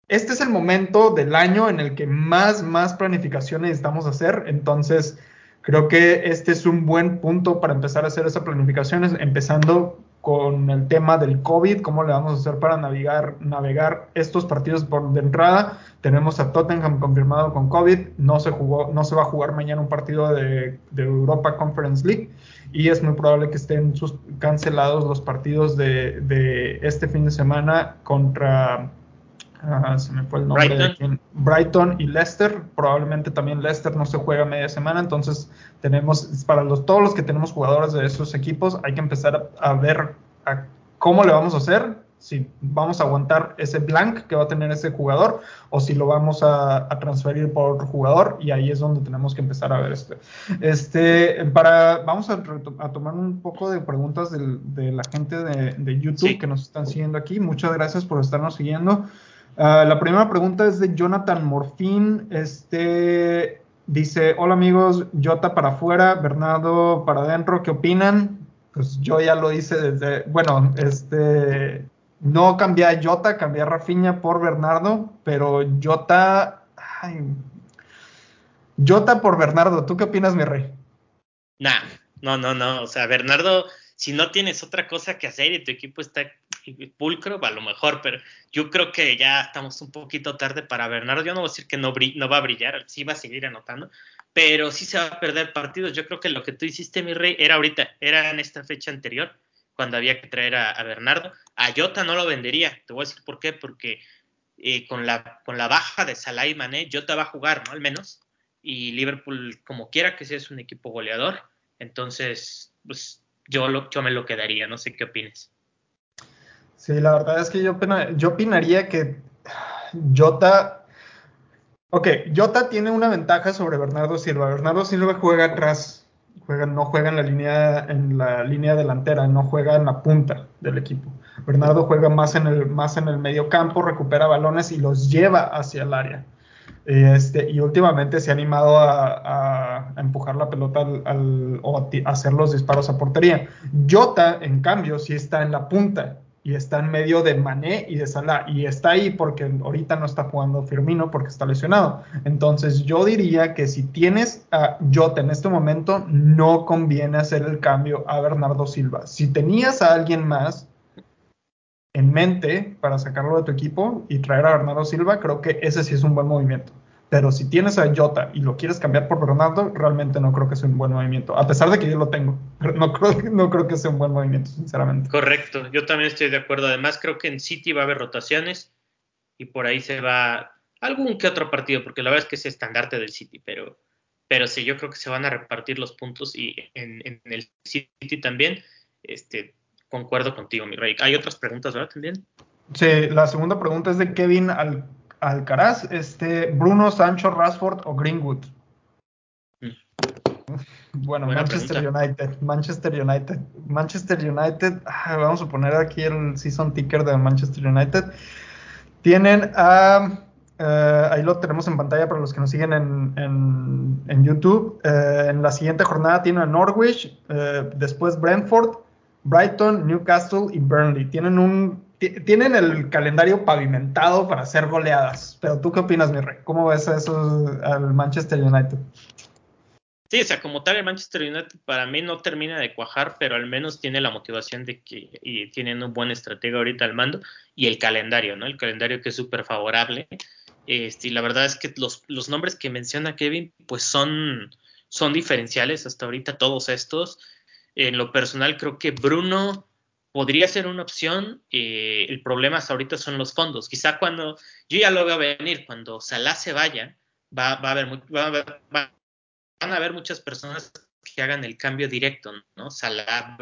este es el momento del año en el que más, más planificación necesitamos hacer. Entonces, creo que este es un buen punto para empezar a hacer esa planificación, empezando con el tema del COVID, cómo le vamos a hacer para navegar, navegar estos partidos por de entrada. Tenemos a Tottenham confirmado con COVID, no se jugó, no se va a jugar mañana un partido de, Europa Conference League y es muy probable que estén sus, cancelados los partidos de este fin de semana contra se me fue el nombre Brighton. de Brighton y Leicester. Probablemente también Leicester no se juega media semana. Entonces, tenemos, para los, todos los que tenemos jugadores de esos equipos, hay que empezar a, ver cómo le vamos a hacer. Si vamos a aguantar ese blank que va a tener ese jugador o si lo vamos a, transferir por otro jugador y ahí es donde tenemos que empezar a ver este. Este, para, vamos a, tomar un poco de preguntas de, la gente de, YouTube que nos están siguiendo aquí. Muchas gracias por estarnos siguiendo. Ah, la primera pregunta es de Jonathan Morfín. Este dice: Hola amigos, Jota para afuera, Bernardo para adentro, ¿qué opinan? Pues yo ya lo hice desde. Bueno, este. No cambié a Jota, cambié a Rafiña por Bernardo, pero Jota. Ay, Jota por Bernardo, ¿tú qué opinas, mi rey? Nah, no, no, no. O sea, Bernardo, si no tienes otra cosa que hacer y tu equipo está pulcro, a lo mejor, pero yo creo que ya estamos un poquito tarde para Bernardo. Yo no voy a decir que no, no va a brillar, sí va a seguir anotando, pero sí se va a perder partidos. Yo creo que lo que tú hiciste, mi rey, era ahorita, era en esta fecha anterior, cuando había que traer a, Bernardo. A Jota no lo vendería, te voy a decir por qué, porque eh, con, la, con la baja de Salah y Mané, Jota va a jugar, ¿no? Al menos. Y Liverpool, como quiera que sea, es un equipo goleador. Entonces, pues yo, yo me lo quedaría, no sé qué opines. Sí, la verdad es que yo, yo opinaría que Jota. Ok, Jota tiene una ventaja sobre Bernardo Silva. Bernardo Silva juega atrás, juega, no juega en la línea, en la línea delantera, no juega en la punta del equipo. Bernardo juega más en el, más en el medio campo, recupera balones y los lleva hacia el área. Este, y últimamente se ha animado a, empujar la pelota al, o a hacer los disparos a portería. Jota, en cambio, sí está en la punta y está en medio de Mané y de Salah y está ahí porque ahorita no está jugando Firmino porque está lesionado. Entonces yo diría que si tienes a Jota en este momento no conviene hacer el cambio a Bernardo Silva. Si tenías a alguien más en mente para sacarlo de tu equipo y traer a Bernardo Silva, creo que ese sí es un buen movimiento. Pero si tienes a Jota y lo quieres cambiar por Bernardo, realmente no creo que sea un buen movimiento. A pesar de que yo lo tengo, no creo, no creo que sea un buen movimiento, sinceramente. Correcto, yo también estoy de acuerdo. Además, creo que en City va a haber rotaciones y por ahí se va algún que otro partido, porque la verdad es que es estandarte del City, pero, pero sí, yo creo que se van a repartir los puntos y en, en el City también. Este, concuerdo contigo, mi rey. Hay otras preguntas, ¿verdad? También. Sí, la segunda pregunta es de Kevin Al Alcaraz, este, Bruno, Sancho, Rashford o Greenwood. Mm. Bueno, Manchester United, Manchester United, Manchester United, ah, vamos a poner aquí el season ticker de Manchester United. Tienen a, eh, ahí lo tenemos en pantalla para los que nos siguen en, YouTube. Eh, en la siguiente jornada tienen a Norwich, eh, después Brentford, Brighton, Newcastle y Burnley. Tienen un tienen el calendario pavimentado para hacer goleadas. Pero tú qué opinas, mi rey? ¿Cómo ves eso al Manchester United? Sí, o sea, como tal, el Manchester United para mí no termina de cuajar, pero al menos tiene la motivación de que y tienen un buen estratega ahorita al mando y el calendario, ¿no? El calendario que es súper favorable. Este, y la verdad es que los, los, nombres que menciona Kevin, pues son, son diferenciales hasta ahorita todos estos. En lo personal, creo que Bruno podría ser una opción. Eh, el problema hasta ahorita son los fondos. Quizá cuando, yo ya lo veo venir, cuando Salah se vaya, va, a haber, van a haber muchas personas que hagan el cambio directo, ¿no? Salah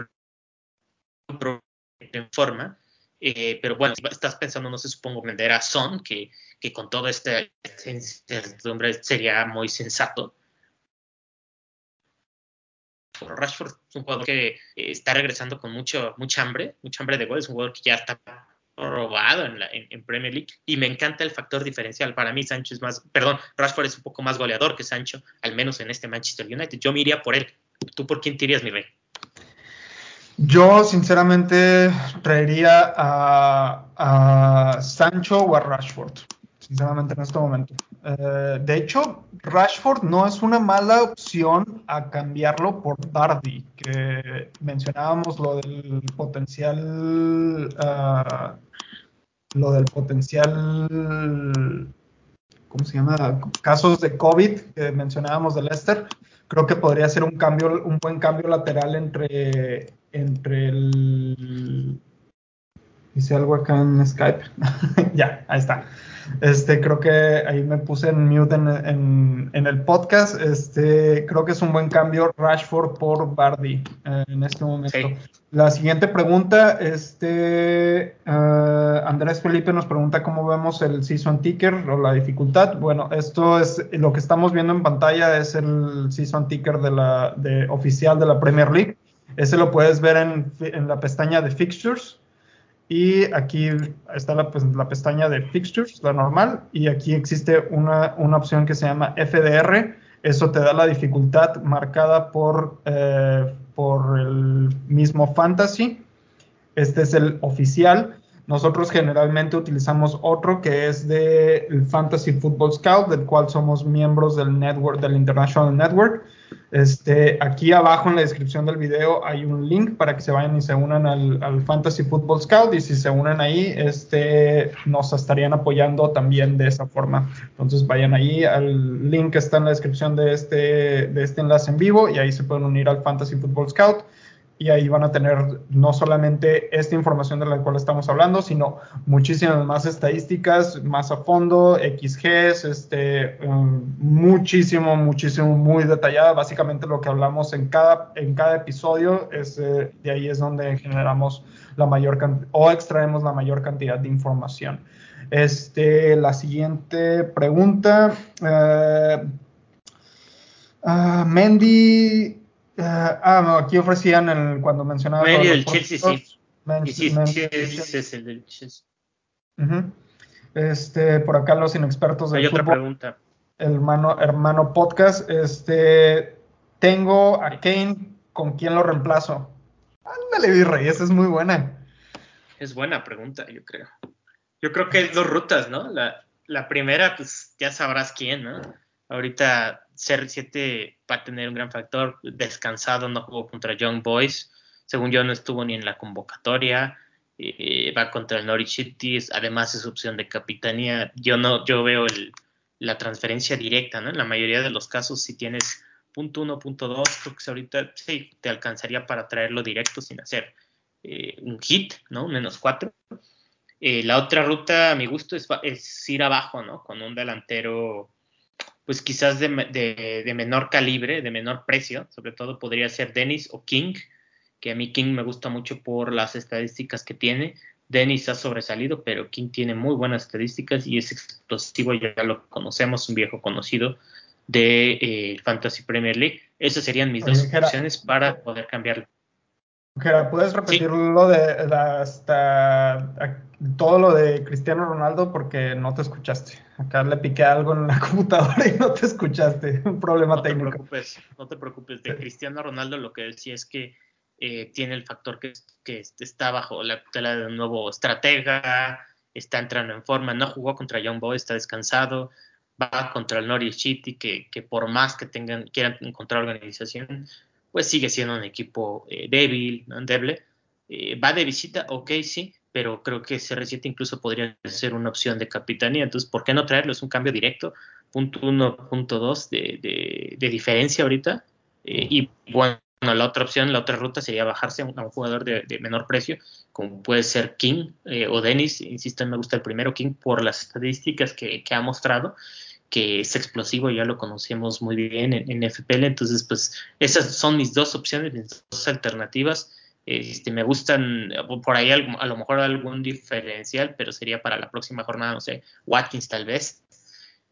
en forma. Eh, pero bueno, si estás pensando, no sé, supongo vender a Son, que, que con toda esta incertidumbre sería muy sensato. Rashford es un jugador que eh, está regresando con mucho, mucha hambre, mucha hambre de gol, es un jugador que ya está robado en, la, en, Premier League y me encanta el factor diferencial. Para mí Sancho es más, perdón, Rashford es un poco más goleador que Sancho, al menos en este Manchester United. Yo me iría por él. ¿Tú por quién te irías, mi rey? Yo sinceramente traería a, a Sancho o a Rashford. Sinceramente, en este momento. Eh, de hecho, Rashford no es una mala opción a cambiarlo por Bardi, que mencionábamos lo del potencial, uh, lo del potencial, ¿cómo se llama? Casos de COVID que mencionábamos de Leicester. Creo que podría ser un cambio, un buen cambio lateral entre, entre el Hice algo acá en Skype. ya, ahí está. Este, creo que ahí me puse en mute en, el podcast. Este, creo que es un buen cambio Rashford por Bardi eh, en este momento. La siguiente pregunta, este, uh, Andrés Felipe nos pregunta cómo vemos el season ticker o la dificultad. Bueno, esto es lo que estamos viendo en pantalla es el season ticker de la de, oficial de la Premier League. Ese lo puedes ver en, en la pestaña de fixtures. Y aquí está la, pues, la, pestaña de fixtures, la normal, y aquí existe una, una, opción que se llama FDR. Eso te da la dificultad marcada por, eh, por el mismo fantasy. Este es el oficial. Nosotros generalmente utilizamos otro que es del Fantasy Football Scout, del cual somos miembros del network, del International Network. Este, aquí abajo en la descripción del video hay un link para que se vayan y se unan al, Fantasy Football Scout y si se unen ahí, este, nos estarían apoyando también de esa forma. Entonces vayan ahí al link que está en la descripción de este, de este enlace en vivo y ahí se pueden unir al Fantasy Football Scout y ahí van a tener no solamente esta información de la cual estamos hablando, sino muchísimas más estadísticas, más a fondo, XGs, este, um, muchísimo, muchísimo, muy detallada. Básicamente lo que hablamos en cada, en cada episodio, es, eh, de ahí es donde generamos la mayor o extraemos la mayor cantidad de información. Este, la siguiente pregunta. Uh, uh, Mendy Uh, ah, no, aquí ofrecían el, cuando mencionaba. Medio del Chelsea, sí. Sí, es el del Chelsea. Uh -huh. Este, por acá los inexpertos del Hay otra pregunta. Hermano podcast. Este, tengo a Kane, ¿con quién lo reemplazo? Ándale, Virrey, esa es muy buena. Es buena pregunta, yo creo. Yo creo que hay dos rutas, ¿no? La, la primera, pues ya sabrás quién, ¿no? Ahorita CR7 va a tener un gran factor. Descansado, no jugó contra Young Boys. Según yo, no estuvo ni en la convocatoria. Eh, va contra el Norwich City. Además, es opción de capitanía. Yo no, yo veo la transferencia directa, ¿no? En la mayoría de los casos, si tienes punto uno, punto dos, creo que ahorita sí te alcanzaría para traerlo directo sin hacer eh, un hit, ¿no? Menos cuatro. Eh, la otra ruta, a mi gusto, es, es ir abajo, ¿no? Con un delantero pues quizás de, menor calibre, de menor precio, sobre todo podría ser Dennis o King, que a mí King me gusta mucho por las estadísticas que tiene. Dennis ha sobresalido, pero King tiene muy buenas estadísticas y es explosivo, ya lo conocemos, un viejo conocido de eh, Fantasy Premier League. Esas serían mis dos opciones para poder cambiarlo. ¿Puedes repetir lo de hasta todo lo de Cristiano Ronaldo porque no te escuchaste? Acá le piqué algo en la computadora y no te escuchaste. Un problema técnico. No te preocupes, no te preocupes. De Cristiano Ronaldo lo que decía es que eh, tiene el factor que, que está bajo la tutela de un nuevo estratega, está entrando en forma, no jugó contra Young Boy, está descansado, va contra el Norwich City, que, que por más que tengan, quieran encontrar organización, pues sigue siendo un equipo eh, débil, endeble. Eh, va de visita, ok, sí, pero creo que CR7 incluso podría ser una opción de capitanía. Entonces, ¿por qué no traerlo? Es un cambio directo, punto uno, punto dos de, de, diferencia ahorita. Eh, y bueno, la otra opción, la otra ruta sería bajarse a un, jugador de, menor precio, como puede ser King o Dennis. Insisto, me gusta el primero King por las estadísticas que ha mostrado que es explosivo, ya lo conocemos muy bien en, FPL, entonces pues esas son mis dos opciones, mis dos alternativas. Este, me gustan por ahí a lo mejor algún diferencial, pero sería para la próxima jornada, no sé, Watkins tal vez.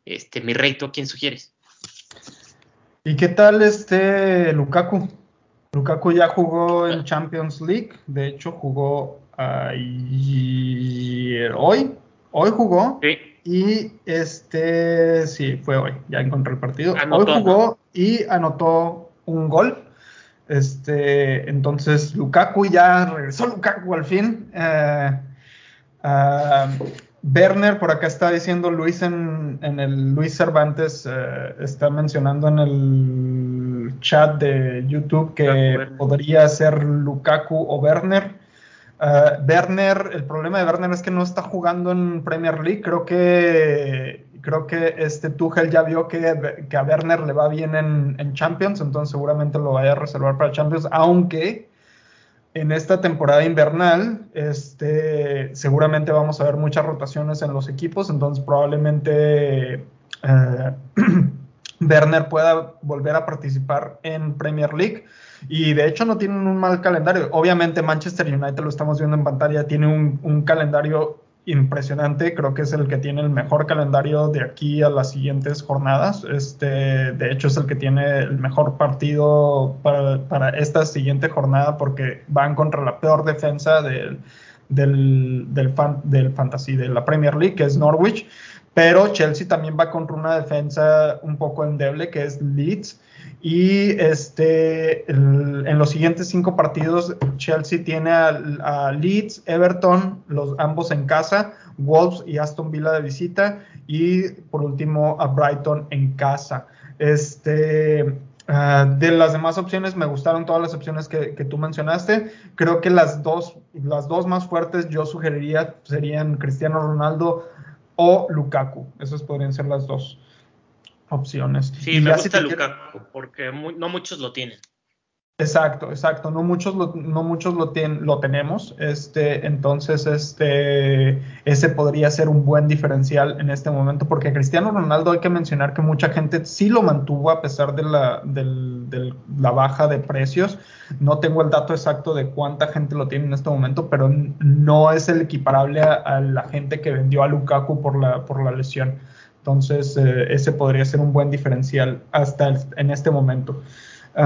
Este, mi rey, ¿tú quién sugieres? ¿Y qué tal este Lukaku? Lukaku ya jugó en Champions League, de hecho jugó hoy, hoy jugó. Sí. Y este, sí, fue hoy, ya encontré el partido. hoy jugó y anotó un gol. Este, entonces Lukaku ya regresó Lukaku al fin. Eh, ah, Werner, por acá está diciendo Luis en, el Luis Cervantes, eh, está mencionando en el chat de YouTube que podría ser Lukaku o Werner. Werner, el problema de Werner es que no está jugando en Premier League. Creo que creo que este Tuchel ya vio que, a Werner le va bien en, en, Champions, entonces seguramente lo vaya a reservar para Champions, aunque en esta temporada invernal, este, seguramente vamos a ver muchas rotaciones en los equipos, entonces probablemente eh, Werner pueda volver a participar en Premier League. Y de hecho no tienen un mal calendario. Obviamente Manchester United, lo estamos viendo en pantalla, tiene un, un calendario impresionante, creo que es el que tiene el mejor calendario de aquí a las siguientes jornadas. Este, de hecho, es el que tiene el mejor partido para, esta siguiente jornada porque van contra la peor defensa del, del, del fantasy de la Premier League, que es Norwich. Pero Chelsea también va contra una defensa un poco endeble, que es Leeds. Y este, en los siguientes cinco partidos, Chelsea tiene a, Leeds, Everton, los ambos en casa, Wolves y Aston Villa de visita, y por último a Brighton en casa. Este, ah, de las demás opciones, me gustaron todas las opciones que, que, tú mencionaste. Creo que las dos, las dos más fuertes yo sugeriría serían Cristiano Ronaldo o Lukaku. Esas podrían ser las dos opciones. Sí, me gusta Lukaku, porque no muchos lo tienen. Exacto, exacto. No muchos lo, no muchos lo, lo tenemos. Este, entonces, este, ese podría ser un buen diferencial en este momento, porque Cristiano Ronaldo hay que mencionar que mucha gente sí lo mantuvo a pesar de la, la baja de precios. No tengo el dato exacto de cuánta gente lo tiene en este momento, pero no es el equiparable a, la gente que vendió a Lukaku por la, por la lesión. Entonces, eh, ese podría ser un buen diferencial hasta en este momento.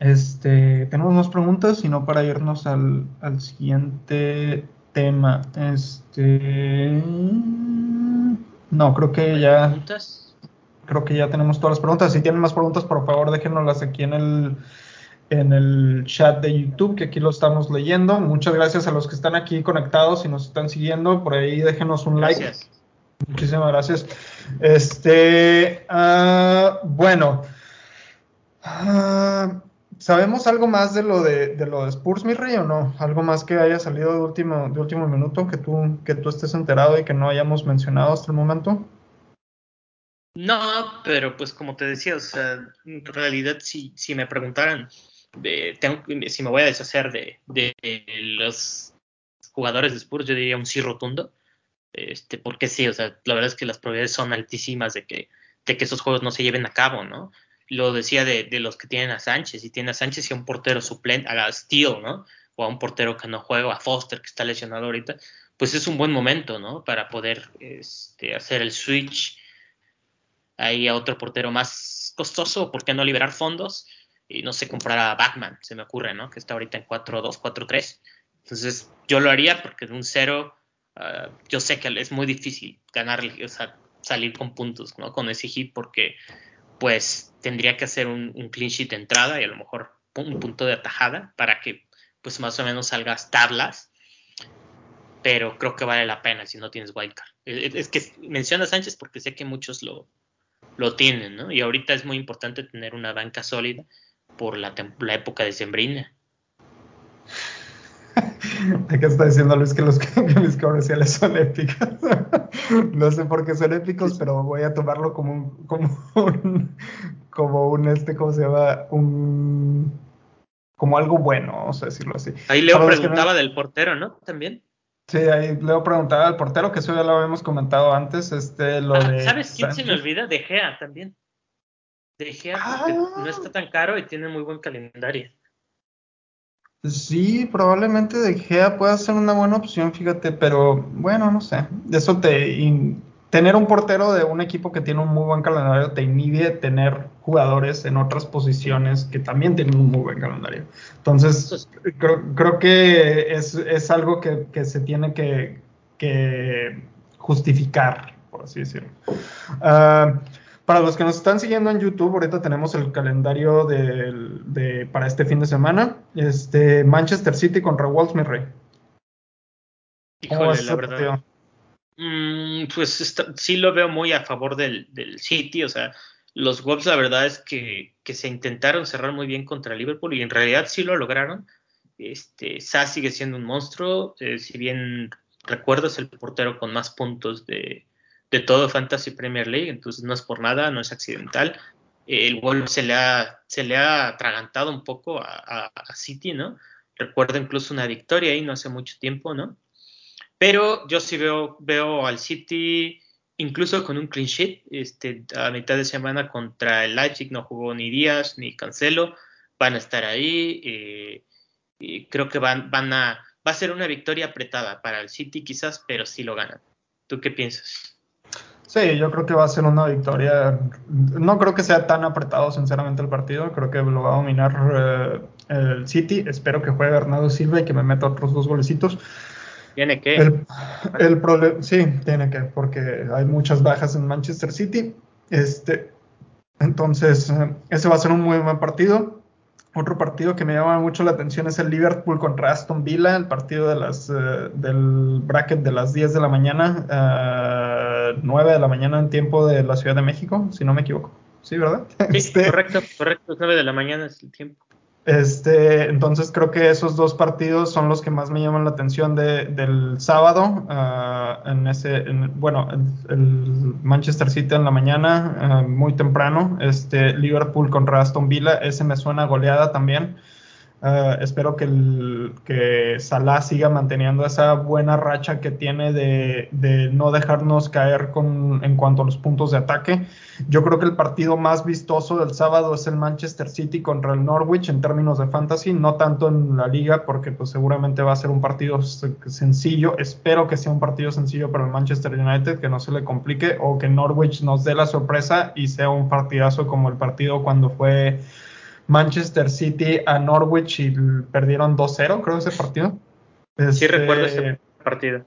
Este, tenemos más preguntas, sino para irnos al, siguiente tema. Este, no, creo que ya. Creo que ya tenemos todas las preguntas. Si tienen más preguntas, por favor, déjenoslas aquí en el en el chat de YouTube, que aquí lo estamos leyendo. Muchas gracias a los que están aquí conectados y nos están siguiendo. Por ahí déjenos un like. Muchísimas gracias. Este, uh, bueno, uh, ¿sabemos algo más de lo de, lo de Spurs, mi rey, o no? ¿Algo más que haya salido de último, de último minuto que tú, que tú estés enterado y que no hayamos mencionado hasta el momento? No, pero pues como te decía, o sea, en realidad si, si me preguntaran tengo, si me voy a deshacer de, de los jugadores de Spurs, yo diría un sí rotundo este, porque sí, o sea, la verdad es que las probabilidades son altísimas de que, de que esos juegos no se lleven a cabo, ¿no? Lo decía de, de los que tienen a Sánchez, y tiene a Sánchez y a un portero suplente, a Steele, ¿no? O a un portero que no juega, a Foster, que está lesionado ahorita, pues es un buen momento, ¿no? Para poder este, hacer el switch ahí a otro portero más costoso, ¿por qué no liberar fondos? Y no sé, comprar a Backman, se me ocurre, ¿no? Que está ahorita en 4-2, 4-3. Entonces, yo lo haría porque de un cero Ah, yo sé que es muy difícil ganar, o sea, salir con puntos ¿no? con ese hit porque pues tendría que hacer un, clean sheet de entrada y a lo mejor un punto de atajada para que pues más o menos salgas tablas pero creo que vale la pena si no tienes wildcard. Es que menciona Sánchez porque sé que muchos lo, lo tienen, ¿no? Y ahorita es muy importante tener una banca sólida por la, la época de Sembrina. Acá está diciendo Luis que los mis comerciales son épicos. no sé por qué son épicos, pero voy a tomarlo como un, como un, como un este, ¿cómo se llama? Un, como algo bueno, vamos a decirlo así. Ahí Leo preguntaba del portero, ¿no? También. Sí, ahí Leo preguntaba al portero, que eso ya lo habíamos comentado antes, este, lo ah, de... ¿Sabes quién se me olvida? De Gea también. De Gea, ah. no está tan caro y tiene muy buen calendario. Sí, probablemente De Gea pueda ser una buena opción, fíjate, pero bueno, no sé. Eso te. tener un portero de un equipo que tiene un muy buen calendario te inhibe tener jugadores en otras posiciones que también tienen un muy buen calendario. Entonces, creo, que es, algo que, se tiene que, justificar, por así decirlo. Uh, para los que nos están siguiendo en YouTube, ahorita tenemos el calendario de, para este fin de semana. Este, Manchester City contra Wolves, mi rey. Híjole, la verdad. Mm, pues sí lo veo muy a favor del, del, City, o sea, los Wolves la verdad es que, que, se intentaron cerrar muy bien contra Liverpool y en realidad sí lo lograron. Este, Sa sigue siendo un monstruo, eh, si bien recuerdo es el portero con más puntos de, de todo Fantasy Premier League, entonces no es por nada, no es accidental. El Wolves se le ha, se le ha atragantado un poco a, a City, ¿no? Recuerdo incluso una victoria ahí no hace mucho tiempo, ¿no? Pero yo sí veo, veo al City incluso con un clean sheet. Este, a mitad de semana contra el Leipzig no jugó ni Díaz ni Cancelo. Van a estar ahí. Eh, y creo que van, van a, va a ser una victoria apretada para el City quizás, pero sí lo ganan. ¿Tú qué piensas? Sí, yo creo que va a ser una victoria. No creo que sea tan apretado, sinceramente, el partido. Creo que lo va a dominar eh, el City. Espero que juegue Bernardo Silva y que me meta otros dos golecitos. Tiene que. El, problema, sí, tiene que, porque hay muchas bajas en Manchester City. Este, entonces, eh, ese va a ser un muy buen partido. Otro partido que me llama mucho la atención es el Liverpool contra Aston Villa, el partido de las, eh, del bracket de las 10 de la mañana, uh, eh, 9 de la mañana en tiempo de la Ciudad de México, si no me equivoco. Sí, ¿verdad? Sí, este, correcto, correcto, 9 de la mañana es el tiempo. Este, entonces creo que esos dos partidos son los que más me llaman la atención de, del sábado. Uh, en ese, bueno, el, Manchester City en la mañana, uh, muy temprano. Este, Liverpool contra Aston Villa, ese me suena goleada también. Uh, espero que, el, que Salah siga manteniendo esa buena racha que tiene de, de, no dejarnos caer con, en cuanto a los puntos de ataque. Yo creo que el partido más vistoso del sábado es el Manchester City contra el Norwich en términos de fantasy, no tanto en la liga, porque pues seguramente va a ser un partido sencillo. Espero que sea un partido sencillo para el Manchester United, que no se le complique, o que Norwich nos dé la sorpresa y sea un partidazo como el partido cuando fue Manchester City a Norwich y perdieron 2-0, creo, ese partido. sí, recuerdo ese partido.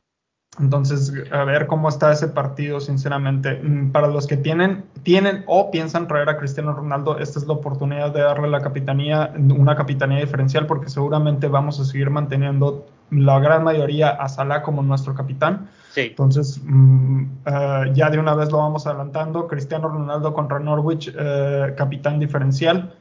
Entonces, a ver cómo está ese partido, sinceramente. Mm, para los que tienen, tienen o piensan traer a Cristiano Ronaldo, esta es la oportunidad de darle la capitanía, una capitanía diferencial, porque seguramente vamos a seguir manteniendo la gran mayoría a Salah como nuestro capitán. Sí. Entonces, mm, uh, ya de una vez lo vamos adelantando. Cristiano Ronaldo contra Norwich, uh, capitán diferencial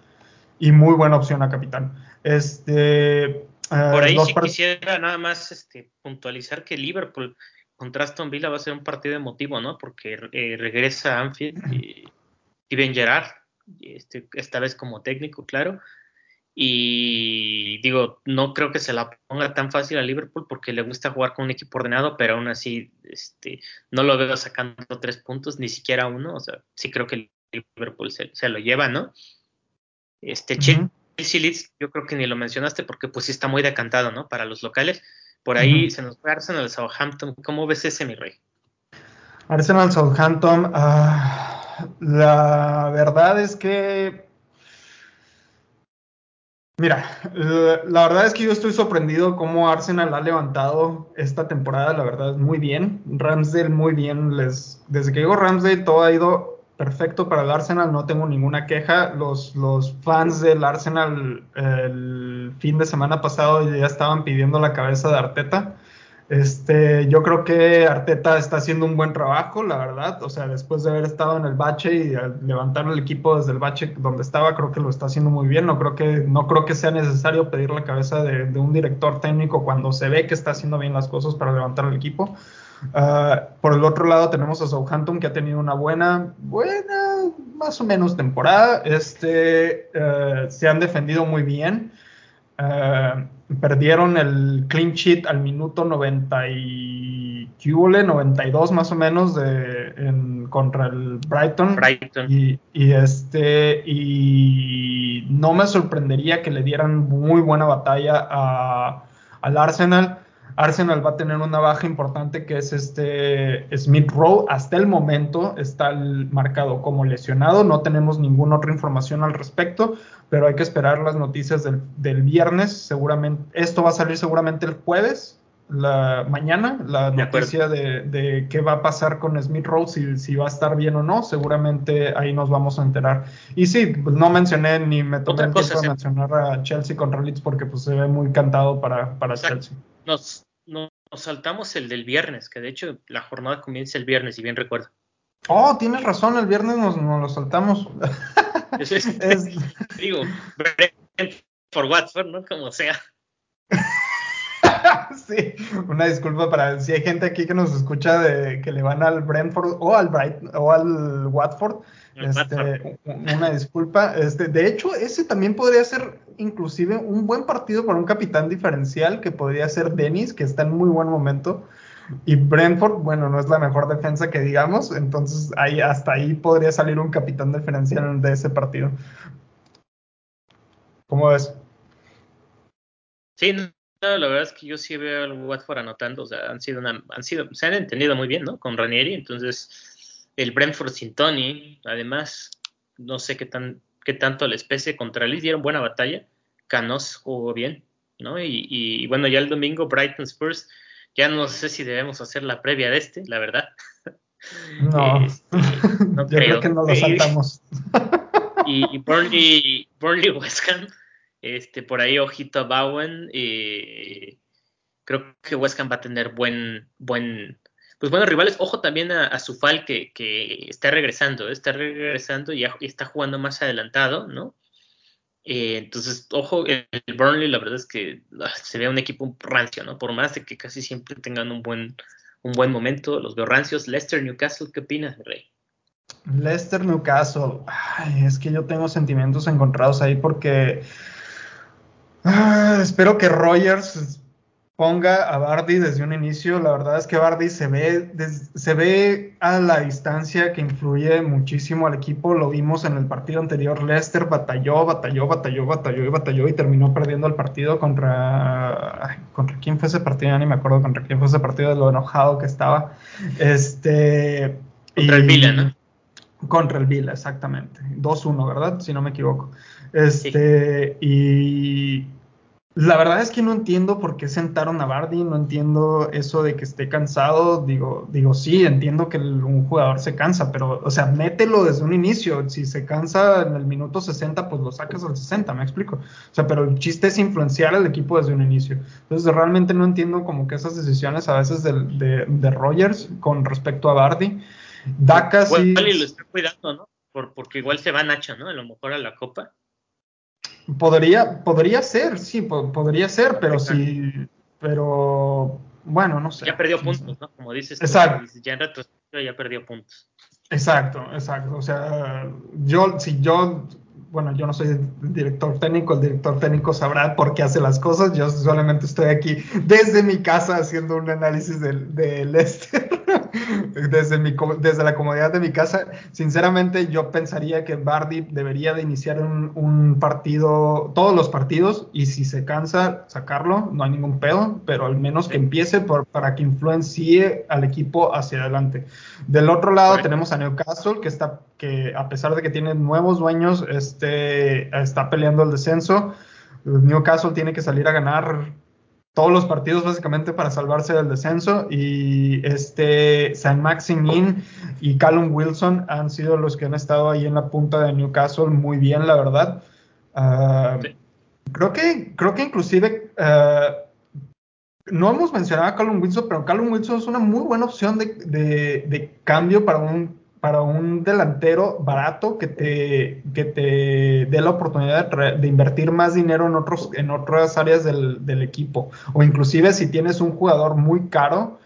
y muy buena opción a capitán. Este, uh, Por ahí sí quisiera nada más este, puntualizar que Liverpool contra Aston Villa va a ser un partido emotivo, ¿no? Porque eh, regresa Anfield y Steven Gerrard, este, esta vez como técnico, claro. Y digo, no creo que se la ponga tan fácil a Liverpool porque le gusta jugar con un equipo ordenado, pero aún así este, no lo veo sacando tres puntos, ni siquiera uno. O sea, sí creo que Liverpool se, se lo lleva, ¿no? Este, Chelsea Leeds, yo creo que ni lo mencionaste porque pues sí está muy decantado, ¿no? Para los locales. Por ahí se nos fue Arsenal Southampton. ¿Cómo ves ese, mi rey? Arsenal Southampton, uh, la verdad es que Mira, la verdad es que yo estoy sorprendido cómo Arsenal ha levantado esta temporada, la verdad, muy bien. Ramsdale muy bien, les, desde que llegó Ramsdale todo ha ido perfecto para el Arsenal, no tengo ninguna queja. Los, fans del Arsenal el fin de semana pasado ya estaban pidiendo la cabeza de Arteta. Este, yo creo que Arteta está haciendo un buen trabajo, la verdad. O sea, después de haber estado en el bache y levantar el equipo desde el bache donde estaba, creo que lo está haciendo muy bien. No creo que, no creo que sea necesario pedir la cabeza de un director técnico cuando se ve que está haciendo bien las cosas para levantar el equipo. Ah, por el otro lado tenemos a Southampton que ha tenido una buena, buena, más o menos temporada. Este, uh, se han defendido muy bien. Uh, perdieron el clean sheet al minuto 90 y 92 más o menos de, en, contra el Brighton. Brighton. Y, y, este y no me sorprendería que le dieran muy buena batalla a, al Arsenal. Arsenal va a tener una baja importante que es este Smith Rowe. Hasta el momento está marcado como lesionado. No tenemos ninguna otra información al respecto, pero hay que esperar las noticias del, viernes. Seguramente, esto va a salir seguramente el jueves, la mañana, la noticia de, qué va a pasar con Smith Rowe, si, si, va a estar bien o no. Seguramente ahí nos vamos a enterar. Y sí, pues, no mencioné ni me tomé el tiempo de mencionar a Chelsea contra Leeds porque pues se ve muy cantado para, para Chelsea nos, nos saltamos el del viernes, que de hecho la jornada comienza el viernes, si bien recuerdo. Oh, tienes razón, el viernes nos, lo saltamos. es, digo, por Watford, ¿no? Como sea. sí, una disculpa para si hay gente aquí que nos escucha de que le van al Brentford o al Bright o al Watford. Este, una disculpa. Este, de hecho, ese también podría ser inclusive un buen partido para un capitán diferencial que podría ser Dennis, que está en muy buen momento. Y Brentford, bueno, no es la mejor defensa que digamos, entonces ahí hasta ahí podría salir un capitán diferencial de ese partido. ¿Cómo ves? Sí, la verdad es que yo sí veo al Watford anotando, o sea, han sido, han sido, se han entendido muy bien, ¿no? Con Ranieri, entonces el Brentford sin Tony, además, no sé qué tan, qué tanto les pese contra Leeds, dieron buena batalla, Canos jugó bien, ¿no? Y, bueno, ya el domingo Brighton Spurs, ya no sé si debemos hacer la previa de este, la verdad. No, este, no creo. que no lo saltamos. y, y Burnley, Burnley West Ham este, por ahí, ojito a Bowen. Eh, creo que West Ham va a tener buen, buen, pues buenos rivales. Ojo también a, Sufal que, que, está regresando, está regresando y, está jugando más adelantado, ¿no? Eh, entonces, ojo, el, Burnley, la verdad es que ah, se ve un equipo rancio, ¿no? Por más de que casi siempre tengan un buen, un buen momento, los veo rancios. Leicester, Newcastle, ¿qué opinas, Rey? Leicester, Newcastle. Ay, es que yo tengo sentimientos encontrados ahí porque Ah, espero que Rogers ponga a Bardi desde un inicio. La verdad es que Bardi se ve, se ve a la distancia que influye muchísimo al equipo. Lo vimos en el partido anterior. Leicester batalló, batalló, batalló, batalló y batalló y terminó perdiendo el partido contra. ¿Contra quién fue ese partido? Ya ni me acuerdo contra quién fue ese partido de lo enojado que estaba. Este. Contra el Vila, ¿no? Contra el Vila, exactamente. 2-1, ¿verdad? Si no me equivoco. Este, y la verdad es que no entiendo por qué sentaron a Bardi, no entiendo eso de que esté cansado. Digo, digo, sí, entiendo que un jugador se cansa, pero, o sea, mételo desde un inicio. Si se cansa en el minuto 60, pues lo sacas al 60, me explico. O sea, pero el chiste es influenciar al equipo desde un inicio. Entonces, realmente no entiendo como que esas decisiones a veces de, de, Rogers con respecto a Bardi. Daka sí. lo está cuidando, ¿no? porque igual se va Nacho, ¿no? A lo mejor a la copa. Podría, podría ser, sí, podría ser, pero sí, pero bueno, no sé. Ya perdió puntos, ¿no? Como dices, exacto. ya en retrospectiva ya perdió puntos. Exacto, exacto. O sea, yo, si yo, bueno, yo no soy el director técnico, el director técnico sabrá por qué hace las cosas. Yo solamente estoy aquí desde mi casa haciendo un análisis del, del este desde, mi, desde la comodidad de mi casa, sinceramente yo pensaría que Bardi debería de iniciar un, partido, todos los partidos, y si se cansa, sacarlo, no hay ningún pedo, pero al menos que empiece para que influencie al equipo hacia adelante. Del otro lado tenemos a Newcastle, que está, que a pesar de que tiene nuevos dueños, este, está peleando el descenso. Newcastle tiene que salir a ganar todos los partidos básicamente para salvarse del descenso y este San Maximín y Callum Wilson han sido los que han estado ahí en la punta de Newcastle muy bien la verdad. Ah, creo que creo que inclusive uh, no hemos mencionado a Callum Wilson pero Callum Wilson es una muy buena opción de, de cambio para un para un delantero barato que te, que te dé la oportunidad de, invertir más dinero en, otros, en otras áreas del, equipo. O inclusive si tienes un jugador muy caro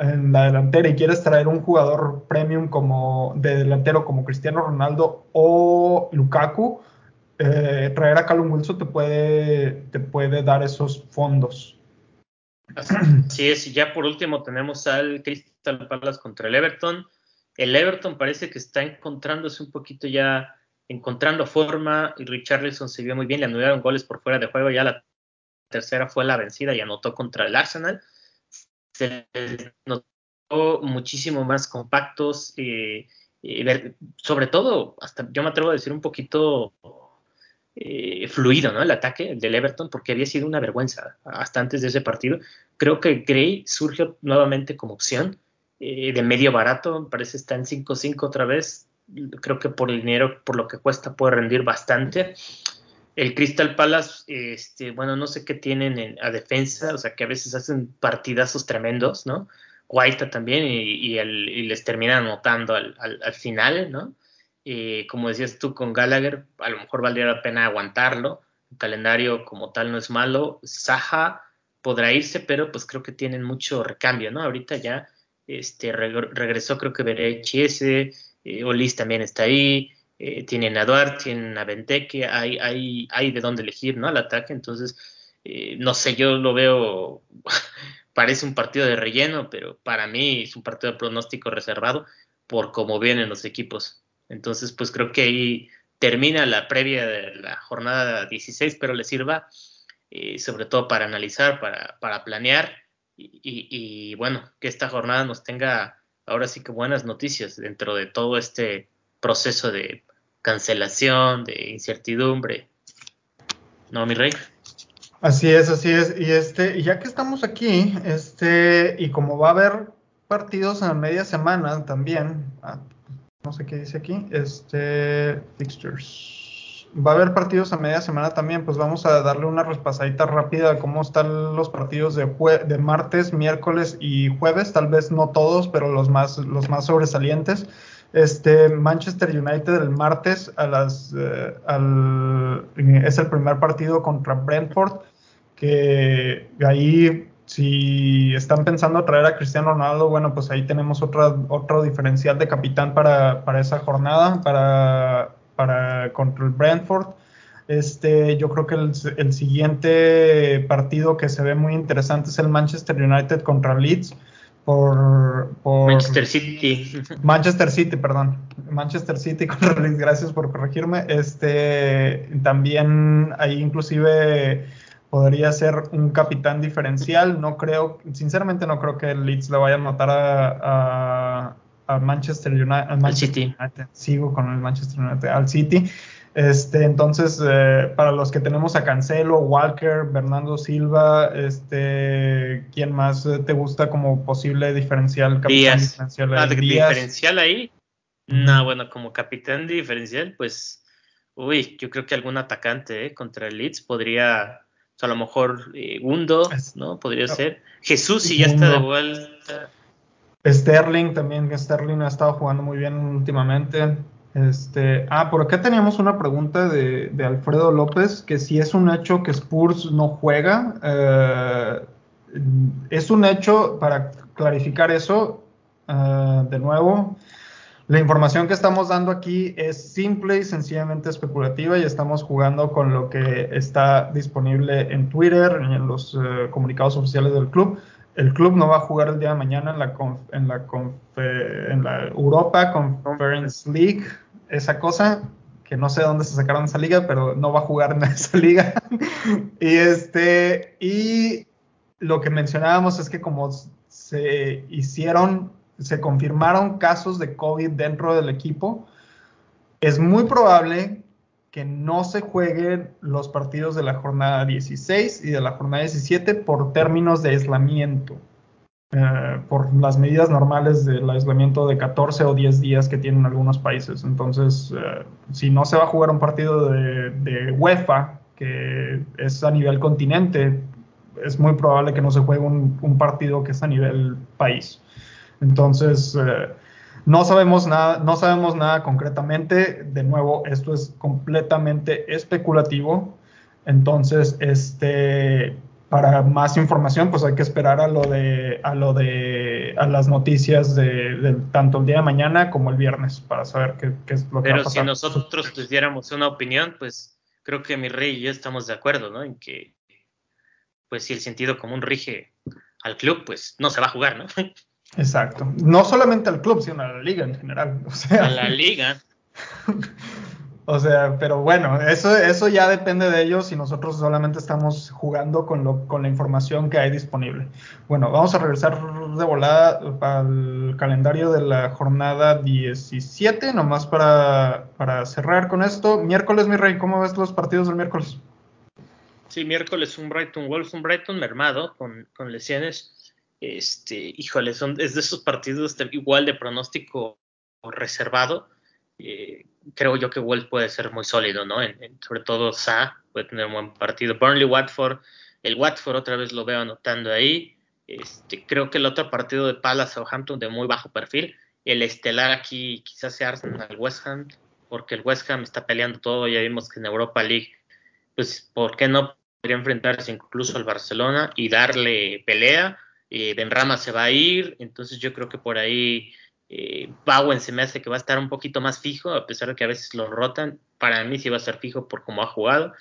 en la delantera y quieres traer un jugador premium como de delantero como Cristiano Ronaldo o Lukaku, eh, traer a Callum Wilson te puede, te puede dar esos fondos. Así es, y ya por último tenemos al Crystal Palace contra el Everton el Everton parece que está encontrándose un poquito ya, encontrando forma. Y Richarlison se vio muy bien, le anularon goles por fuera de juego. Ya la tercera fue la vencida y anotó contra el Arsenal. Se notó muchísimo más compactos, eh, eh, sobre todo, hasta yo me atrevo a decir un poquito eh, fluido, ¿no? El ataque del Everton, porque había sido una vergüenza hasta antes de ese partido. Creo que Gray surgió nuevamente como opción eh, de medio barato, parece está en 5.5 otra vez. Creo que por el dinero, por lo que cuesta, puede rendir bastante. el Crystal Palace, este, bueno, no sé qué tienen a defensa, o sea, que a veces hacen partidazos tremendos, ¿no? Guaita también, y, les terminan anotando al, final, ¿no? como decías tú con Gallagher, a lo mejor valdría la pena aguantarlo. El calendario como tal no es malo. Saja podrá irse, pero pues creo que tienen mucho recambio, ¿no? Ahorita ya este, regresó, creo que veré ese, eh, Olis también está ahí, eh, tienen a Duarte, tienen a Benteke, hay, hay, hay de dónde elegir, ¿no? Al ataque, entonces, eh, no sé, yo lo veo, parece un partido de relleno, pero para mí es un partido de pronóstico reservado por cómo vienen los equipos. Entonces, pues creo que ahí termina la previa de la jornada 16, pero le sirva eh, sobre todo para analizar, para, para planear y, bueno, que esta jornada nos tenga ahora sí que buenas noticias dentro de todo este proceso de cancelación, de incertidumbre. ¿No, mi rey? Así es, así es. Y este, ya que estamos aquí, este, y como va a haber partidos en media semana también, ah, no sé qué dice aquí, este, fixtures. Va a haber partidos a media semana también, pues vamos a darle una repasadita rápida a cómo están los partidos de, de martes, miércoles y jueves, tal vez no todos, pero los más, los más sobresalientes. Este, Manchester United el martes a las, eh, es el primer partido contra Brentford, que ahí si están pensando traer a Cristiano Ronaldo, bueno, pues ahí tenemos otra, otro diferencial de capitán para, para esa jornada, para, para contra el Brentford. Este, yo creo que el, el, siguiente partido que se ve muy interesante es el Manchester United contra Leeds. Por, por Manchester City. Manchester City, perdón. Manchester City contra Leeds, gracias por corregirme. Este, también ahí inclusive podría ser un capitán diferencial. No creo, sinceramente no creo que el Leeds le vaya a matar a, a, Manchester United. City. Sigo con el Manchester United, al City. Este, entonces, eh, para los que tenemos a Cancelo, Walker, Bernardo Silva, este, ¿quién más te gusta como posible diferencial? Capitán diferencial, ah, diferencial ahí. No, bueno, como capitán diferencial, pues, uy, yo creo que algún atacante eh, contra el Leeds podría a lo mejor eh, Gundo, ¿no? Podría ser. Jesús, si ya está de vuelta. Sterling también, Sterling ha estado jugando muy bien últimamente. Este, ah, por acá teníamos una pregunta de, Alfredo López, que si es un hecho que Spurs no juega, eh, es un hecho, para clarificar eso, eh, de nuevo, la información que estamos dando aquí es simple y sencillamente especulativa y estamos jugando con lo que está disponible en Twitter en los eh, comunicados oficiales del club. El club no va a jugar el día de mañana en la, Europa Conference League, esa cosa que no sé dónde se sacaron esa liga, pero no va a jugar en esa liga. y este y lo que mencionábamos es que como se hicieron se confirmaron casos de COVID dentro del equipo, es muy probable que no se jueguen los partidos de la jornada 16 y de la jornada 17 por términos de aislamiento, eh, por las medidas normales del aislamiento de 14 o 10 días que tienen algunos países. Entonces, eh, si no se va a jugar un partido de, UEFA, que es a nivel continente, es muy probable que no se juegue un partido que es a nivel país. Entonces, eh, no sabemos nada, no sabemos nada concretamente. De nuevo, esto es completamente especulativo. Entonces, este, para más información, pues hay que esperar a lo de, a lo de, a las noticias de, tanto el día de mañana como el viernes para saber qué, es lo que va a pasar. Pero si nosotros diéramos una opinión, pues creo que mi rey y yo estamos de acuerdo, ¿no? En que, pues si el sentido común rige al club, pues no se va a jugar, ¿no? Exacto. No solamente al club, sino a la liga en general. O sea, a la liga. o sea, pero bueno, eso, eso ya depende de ellos y nosotros solamente estamos jugando con, lo, con la información que hay disponible. Bueno, vamos a regresar de volada al calendario de la jornada 17, nomás para, para cerrar con esto. Miércoles, mi rey, ¿cómo ves los partidos del miércoles? Sí, miércoles un Brighton Wolf, un Brighton mermado con, con lesiones este, híjole, son, es de esos partidos igual de pronóstico reservado. eh, creo yo que Wolves puede ser muy sólido, ¿no? sobre todo Sa puede tener un buen partido. Burnley, Watford, el Watford otra vez lo veo anotando ahí. Este, creo que el otro partido de Palace Southampton de muy bajo perfil. El estelar aquí quizás sea Arsenal West Ham, porque el West Ham está peleando todo. Ya vimos que en Europa League, pues, ¿por qué no podría enfrentarse incluso al Barcelona y darle pelea? Eh, Benrama se va a ir, entonces yo creo que por ahí eh, Bowen se me hace que va a estar un poquito más fijo, a pesar de que a veces lo rotan. Para mí sí va a estar fijo por cómo ha jugado.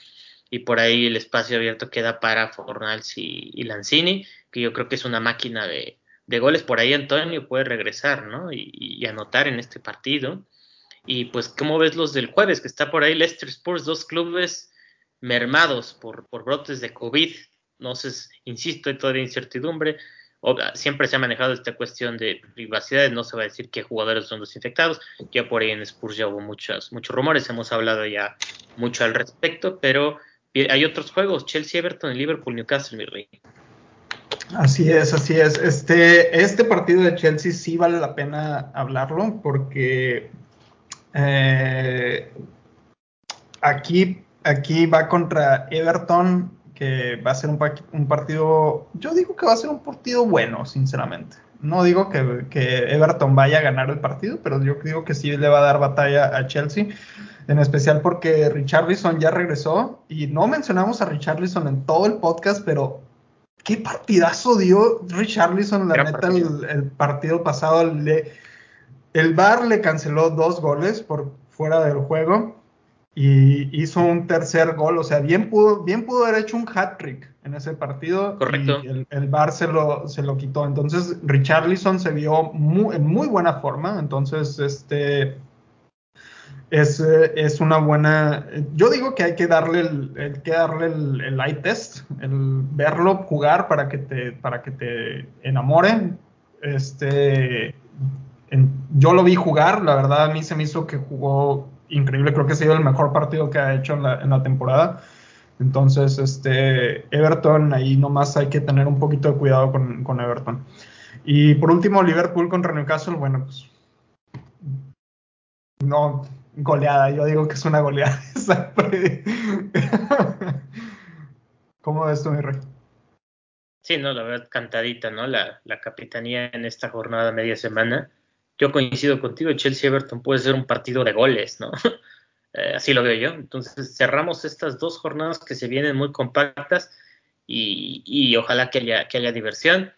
Y por ahí el espacio abierto queda para Fornals y, Lanzini, que yo creo que es una máquina de, goles. Por ahí Antonio puede regresar, ¿no? Y, anotar en este partido. Y pues, ¿cómo ves los del jueves? Que está por ahí Leicester Sports, dos clubes mermados por, por brotes de COVID. No sé, insisto, hay todavía incertidumbre siempre se ha manejado esta cuestión de privacidad, no se va a decir qué jugadores son los infectados, ya por ahí en Spurs ya hubo muchos, muchos rumores, hemos hablado ya mucho al respecto, pero hay otros juegos, Chelsea, Everton, Liverpool, Newcastle, mi rey. Así es, así es. Este, este partido de Chelsea sí vale la pena hablarlo porque eh, aquí, aquí va contra Everton que va a ser un, partido, yo digo que va a ser un partido bueno, sinceramente. No digo que, Everton vaya a ganar el partido, pero yo digo que sí le va a dar batalla a Chelsea, en especial porque Richarlison ya regresó y no mencionamos a Richarlison en todo el podcast, pero qué partidazo dio Richarlison, la neta, El, partido pasado. el VAR le canceló dos goles por fuera del juego y hizo un tercer gol, o sea, bien pudo, bien pudo haber hecho un hat-trick en ese partido. Correcto. Y el, el Bar se lo, se lo quitó. Entonces, Richarlison se vio muy, en muy buena forma. Entonces, este es, es, una buena. Yo digo que hay que darle el, que darle el, el eye test, el verlo jugar para que te, para que te enamore. Este, yo lo vi jugar, la verdad a mí se me hizo que jugó increíble. Creo que ha sido el mejor partido que ha hecho en la, temporada. Entonces, este, Everton, ahí nomás hay que tener un poquito de cuidado con, Everton. Y por último, Liverpool contra Newcastle, bueno, pues no, goleada, yo digo que es una goleada. ¿Cómo ves tú, mi rey? Sí, no, la verdad, cantadita, ¿no? La, la capitanía en esta jornada media semana yo coincido contigo, Chelsea-Everton puede ser un partido de goles, ¿no? Eh, así lo veo yo. Entonces cerramos estas dos jornadas que se vienen muy compactas y, ojalá que haya, que haya diversión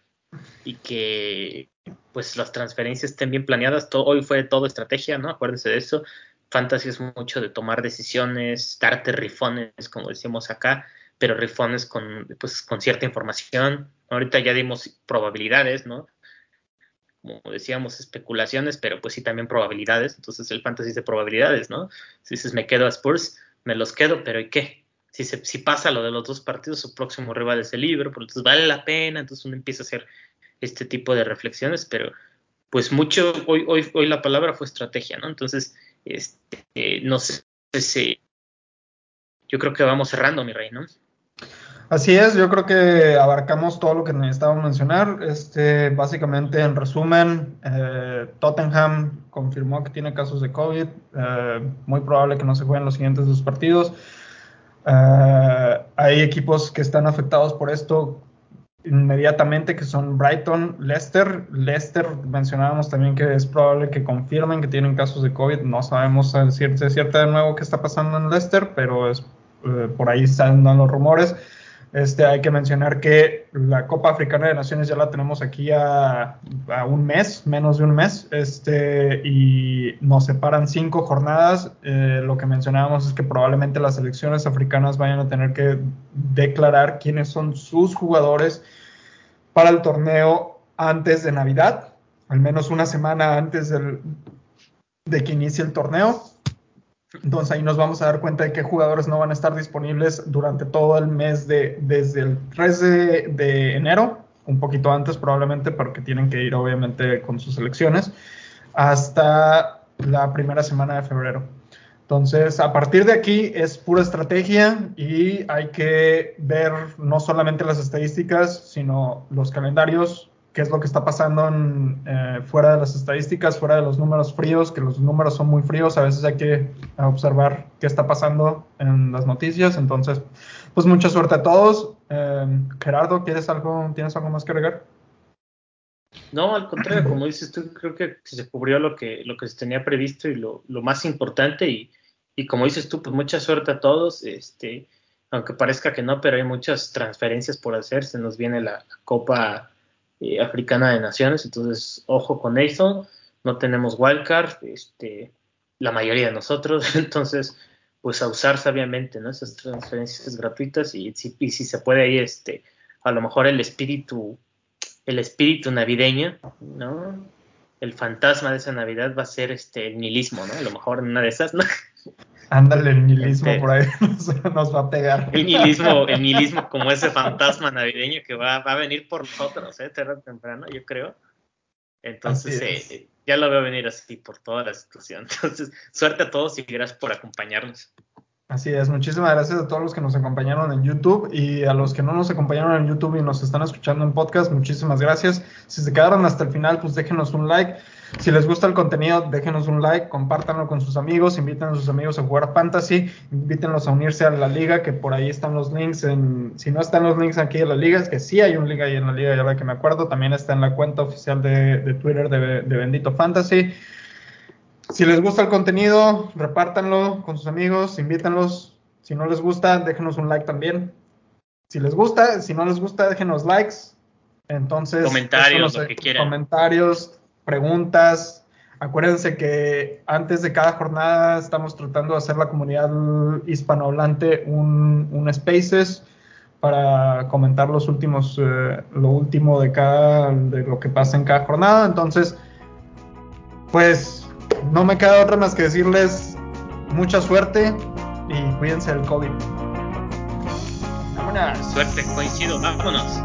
y que pues las transferencias estén bien planeadas. hoy fue todo estrategia, ¿no? Acuérdense de eso. Fantasy es mucho de tomar decisiones, darte rifones, como decimos acá, pero rifones con, pues, con cierta información. Ahorita ya dimos probabilidades, ¿no? Como decíamos, especulaciones, pero pues sí también probabilidades. Entonces el fantasy de probabilidades, ¿no? Si dices me quedo a Spurs, me los quedo, pero ¿y qué? Si, se, si pasa lo de los dos partidos, su próximo rival es el Liverpool, entonces vale la pena, entonces uno empieza a hacer este tipo de reflexiones, pero pues mucho, hoy, hoy, hoy la palabra fue estrategia, ¿no? Entonces, este, no sé si, yo creo que vamos cerrando, mi rey, ¿no? Así es, yo creo que abarcamos todo lo que necesitábamos mencionar. Este, básicamente, en resumen, eh, Tottenham confirmó que tiene casos de COVID. Eh, muy probable que no se jueguen los siguientes dos partidos. Eh, hay equipos que están afectados por esto inmediatamente, que son Brighton, Leicester. Leicester mencionábamos también que es probable que confirmen que tienen casos de COVID. No sabemos si es cierto de nuevo qué está pasando en Leicester, pero es, por ahí están los rumores. Este, hay que mencionar que la Copa Africana de Naciones ya la tenemos aquí a, un mes, menos de un mes, este, y nos separan cinco jornadas. Eh, lo que mencionábamos es que probablemente las selecciones africanas vayan a tener que declarar quiénes son sus jugadores para el torneo antes de Navidad, al menos una semana antes de que inicie el torneo. Entonces ahí nos vamos a dar cuenta de qué jugadores no van a estar disponibles durante todo el mes de, desde el 3 de, enero, un poquito antes probablemente, porque tienen que ir obviamente con sus selecciones, hasta la primera semana de febrero. Entonces, a partir de aquí es pura estrategia y hay que ver no solamente las estadísticas, sino los calendarios qué es lo que está pasando eh, fuera de las estadísticas, fuera de los números fríos, que los números son muy fríos, a veces hay que observar qué está pasando en las noticias, entonces, pues mucha suerte a todos. Eh, Gerardo, ¿quieres algo, ¿tienes algo más que agregar? No, al contrario, como dices tú, creo que se cubrió lo que, lo que se tenía previsto y lo, lo más importante. Y, y, como dices tú, pues mucha suerte a todos, este, aunque parezca que no, pero hay muchas transferencias por hacer, se nos viene la, Copa eh, Africana de Naciones, entonces ojo con eso, no tenemos wildcard, este, la mayoría de nosotros, entonces pues a usar sabiamente, ¿no? Esas transferencias gratuitas y, y si se puede ahí, este, a lo mejor el espíritu el espíritu navideño, ¿no? El fantasma de esa Navidad va a ser este el nihilismo, ¿no? A lo mejor en una de esas, ¿no? Ándale, el nihilismo este, por ahí nos, va a pegar. El nihilismo, el nihilismo como ese fantasma navideño que va, va a venir por nosotros, ¿eh? Tarde temprano, yo creo. Entonces, eh, ya lo veo venir así por toda la situación. Entonces, suerte a todos y gracias por acompañarnos. Así es, muchísimas gracias a todos los que nos acompañaron en YouTube y a los que no nos acompañaron en YouTube y nos están escuchando en podcast, muchísimas gracias. Si se quedaron hasta el final, pues déjenos un like. Si les gusta el contenido, déjenos un like, compártanlo con sus amigos, inviten a sus amigos a jugar Fantasy, invítenlos a unirse a la liga, que por ahí están los links. En, si no están los links aquí en la liga, es que sí hay un link ahí en la liga, ya la que me acuerdo, también está en la cuenta oficial de, Twitter de, de Bendito Fantasy. Si les gusta el contenido, repártanlo con sus amigos, invítanlos. Si no les gusta, déjenos un like también. Si les gusta, si no les gusta, déjenos likes. Entonces, comentarios, lo que quieran. Comentarios, preguntas. Acuérdense que antes de cada jornada estamos tratando de hacer la comunidad hispanohablante un, un Spaces para comentar los últimos, eh, lo último de cada, de lo que pasa en cada jornada. Entonces, pues no me queda otra más que decirles mucha suerte y cuídense del COVID. Vámonos. Suerte, coincido, vámonos.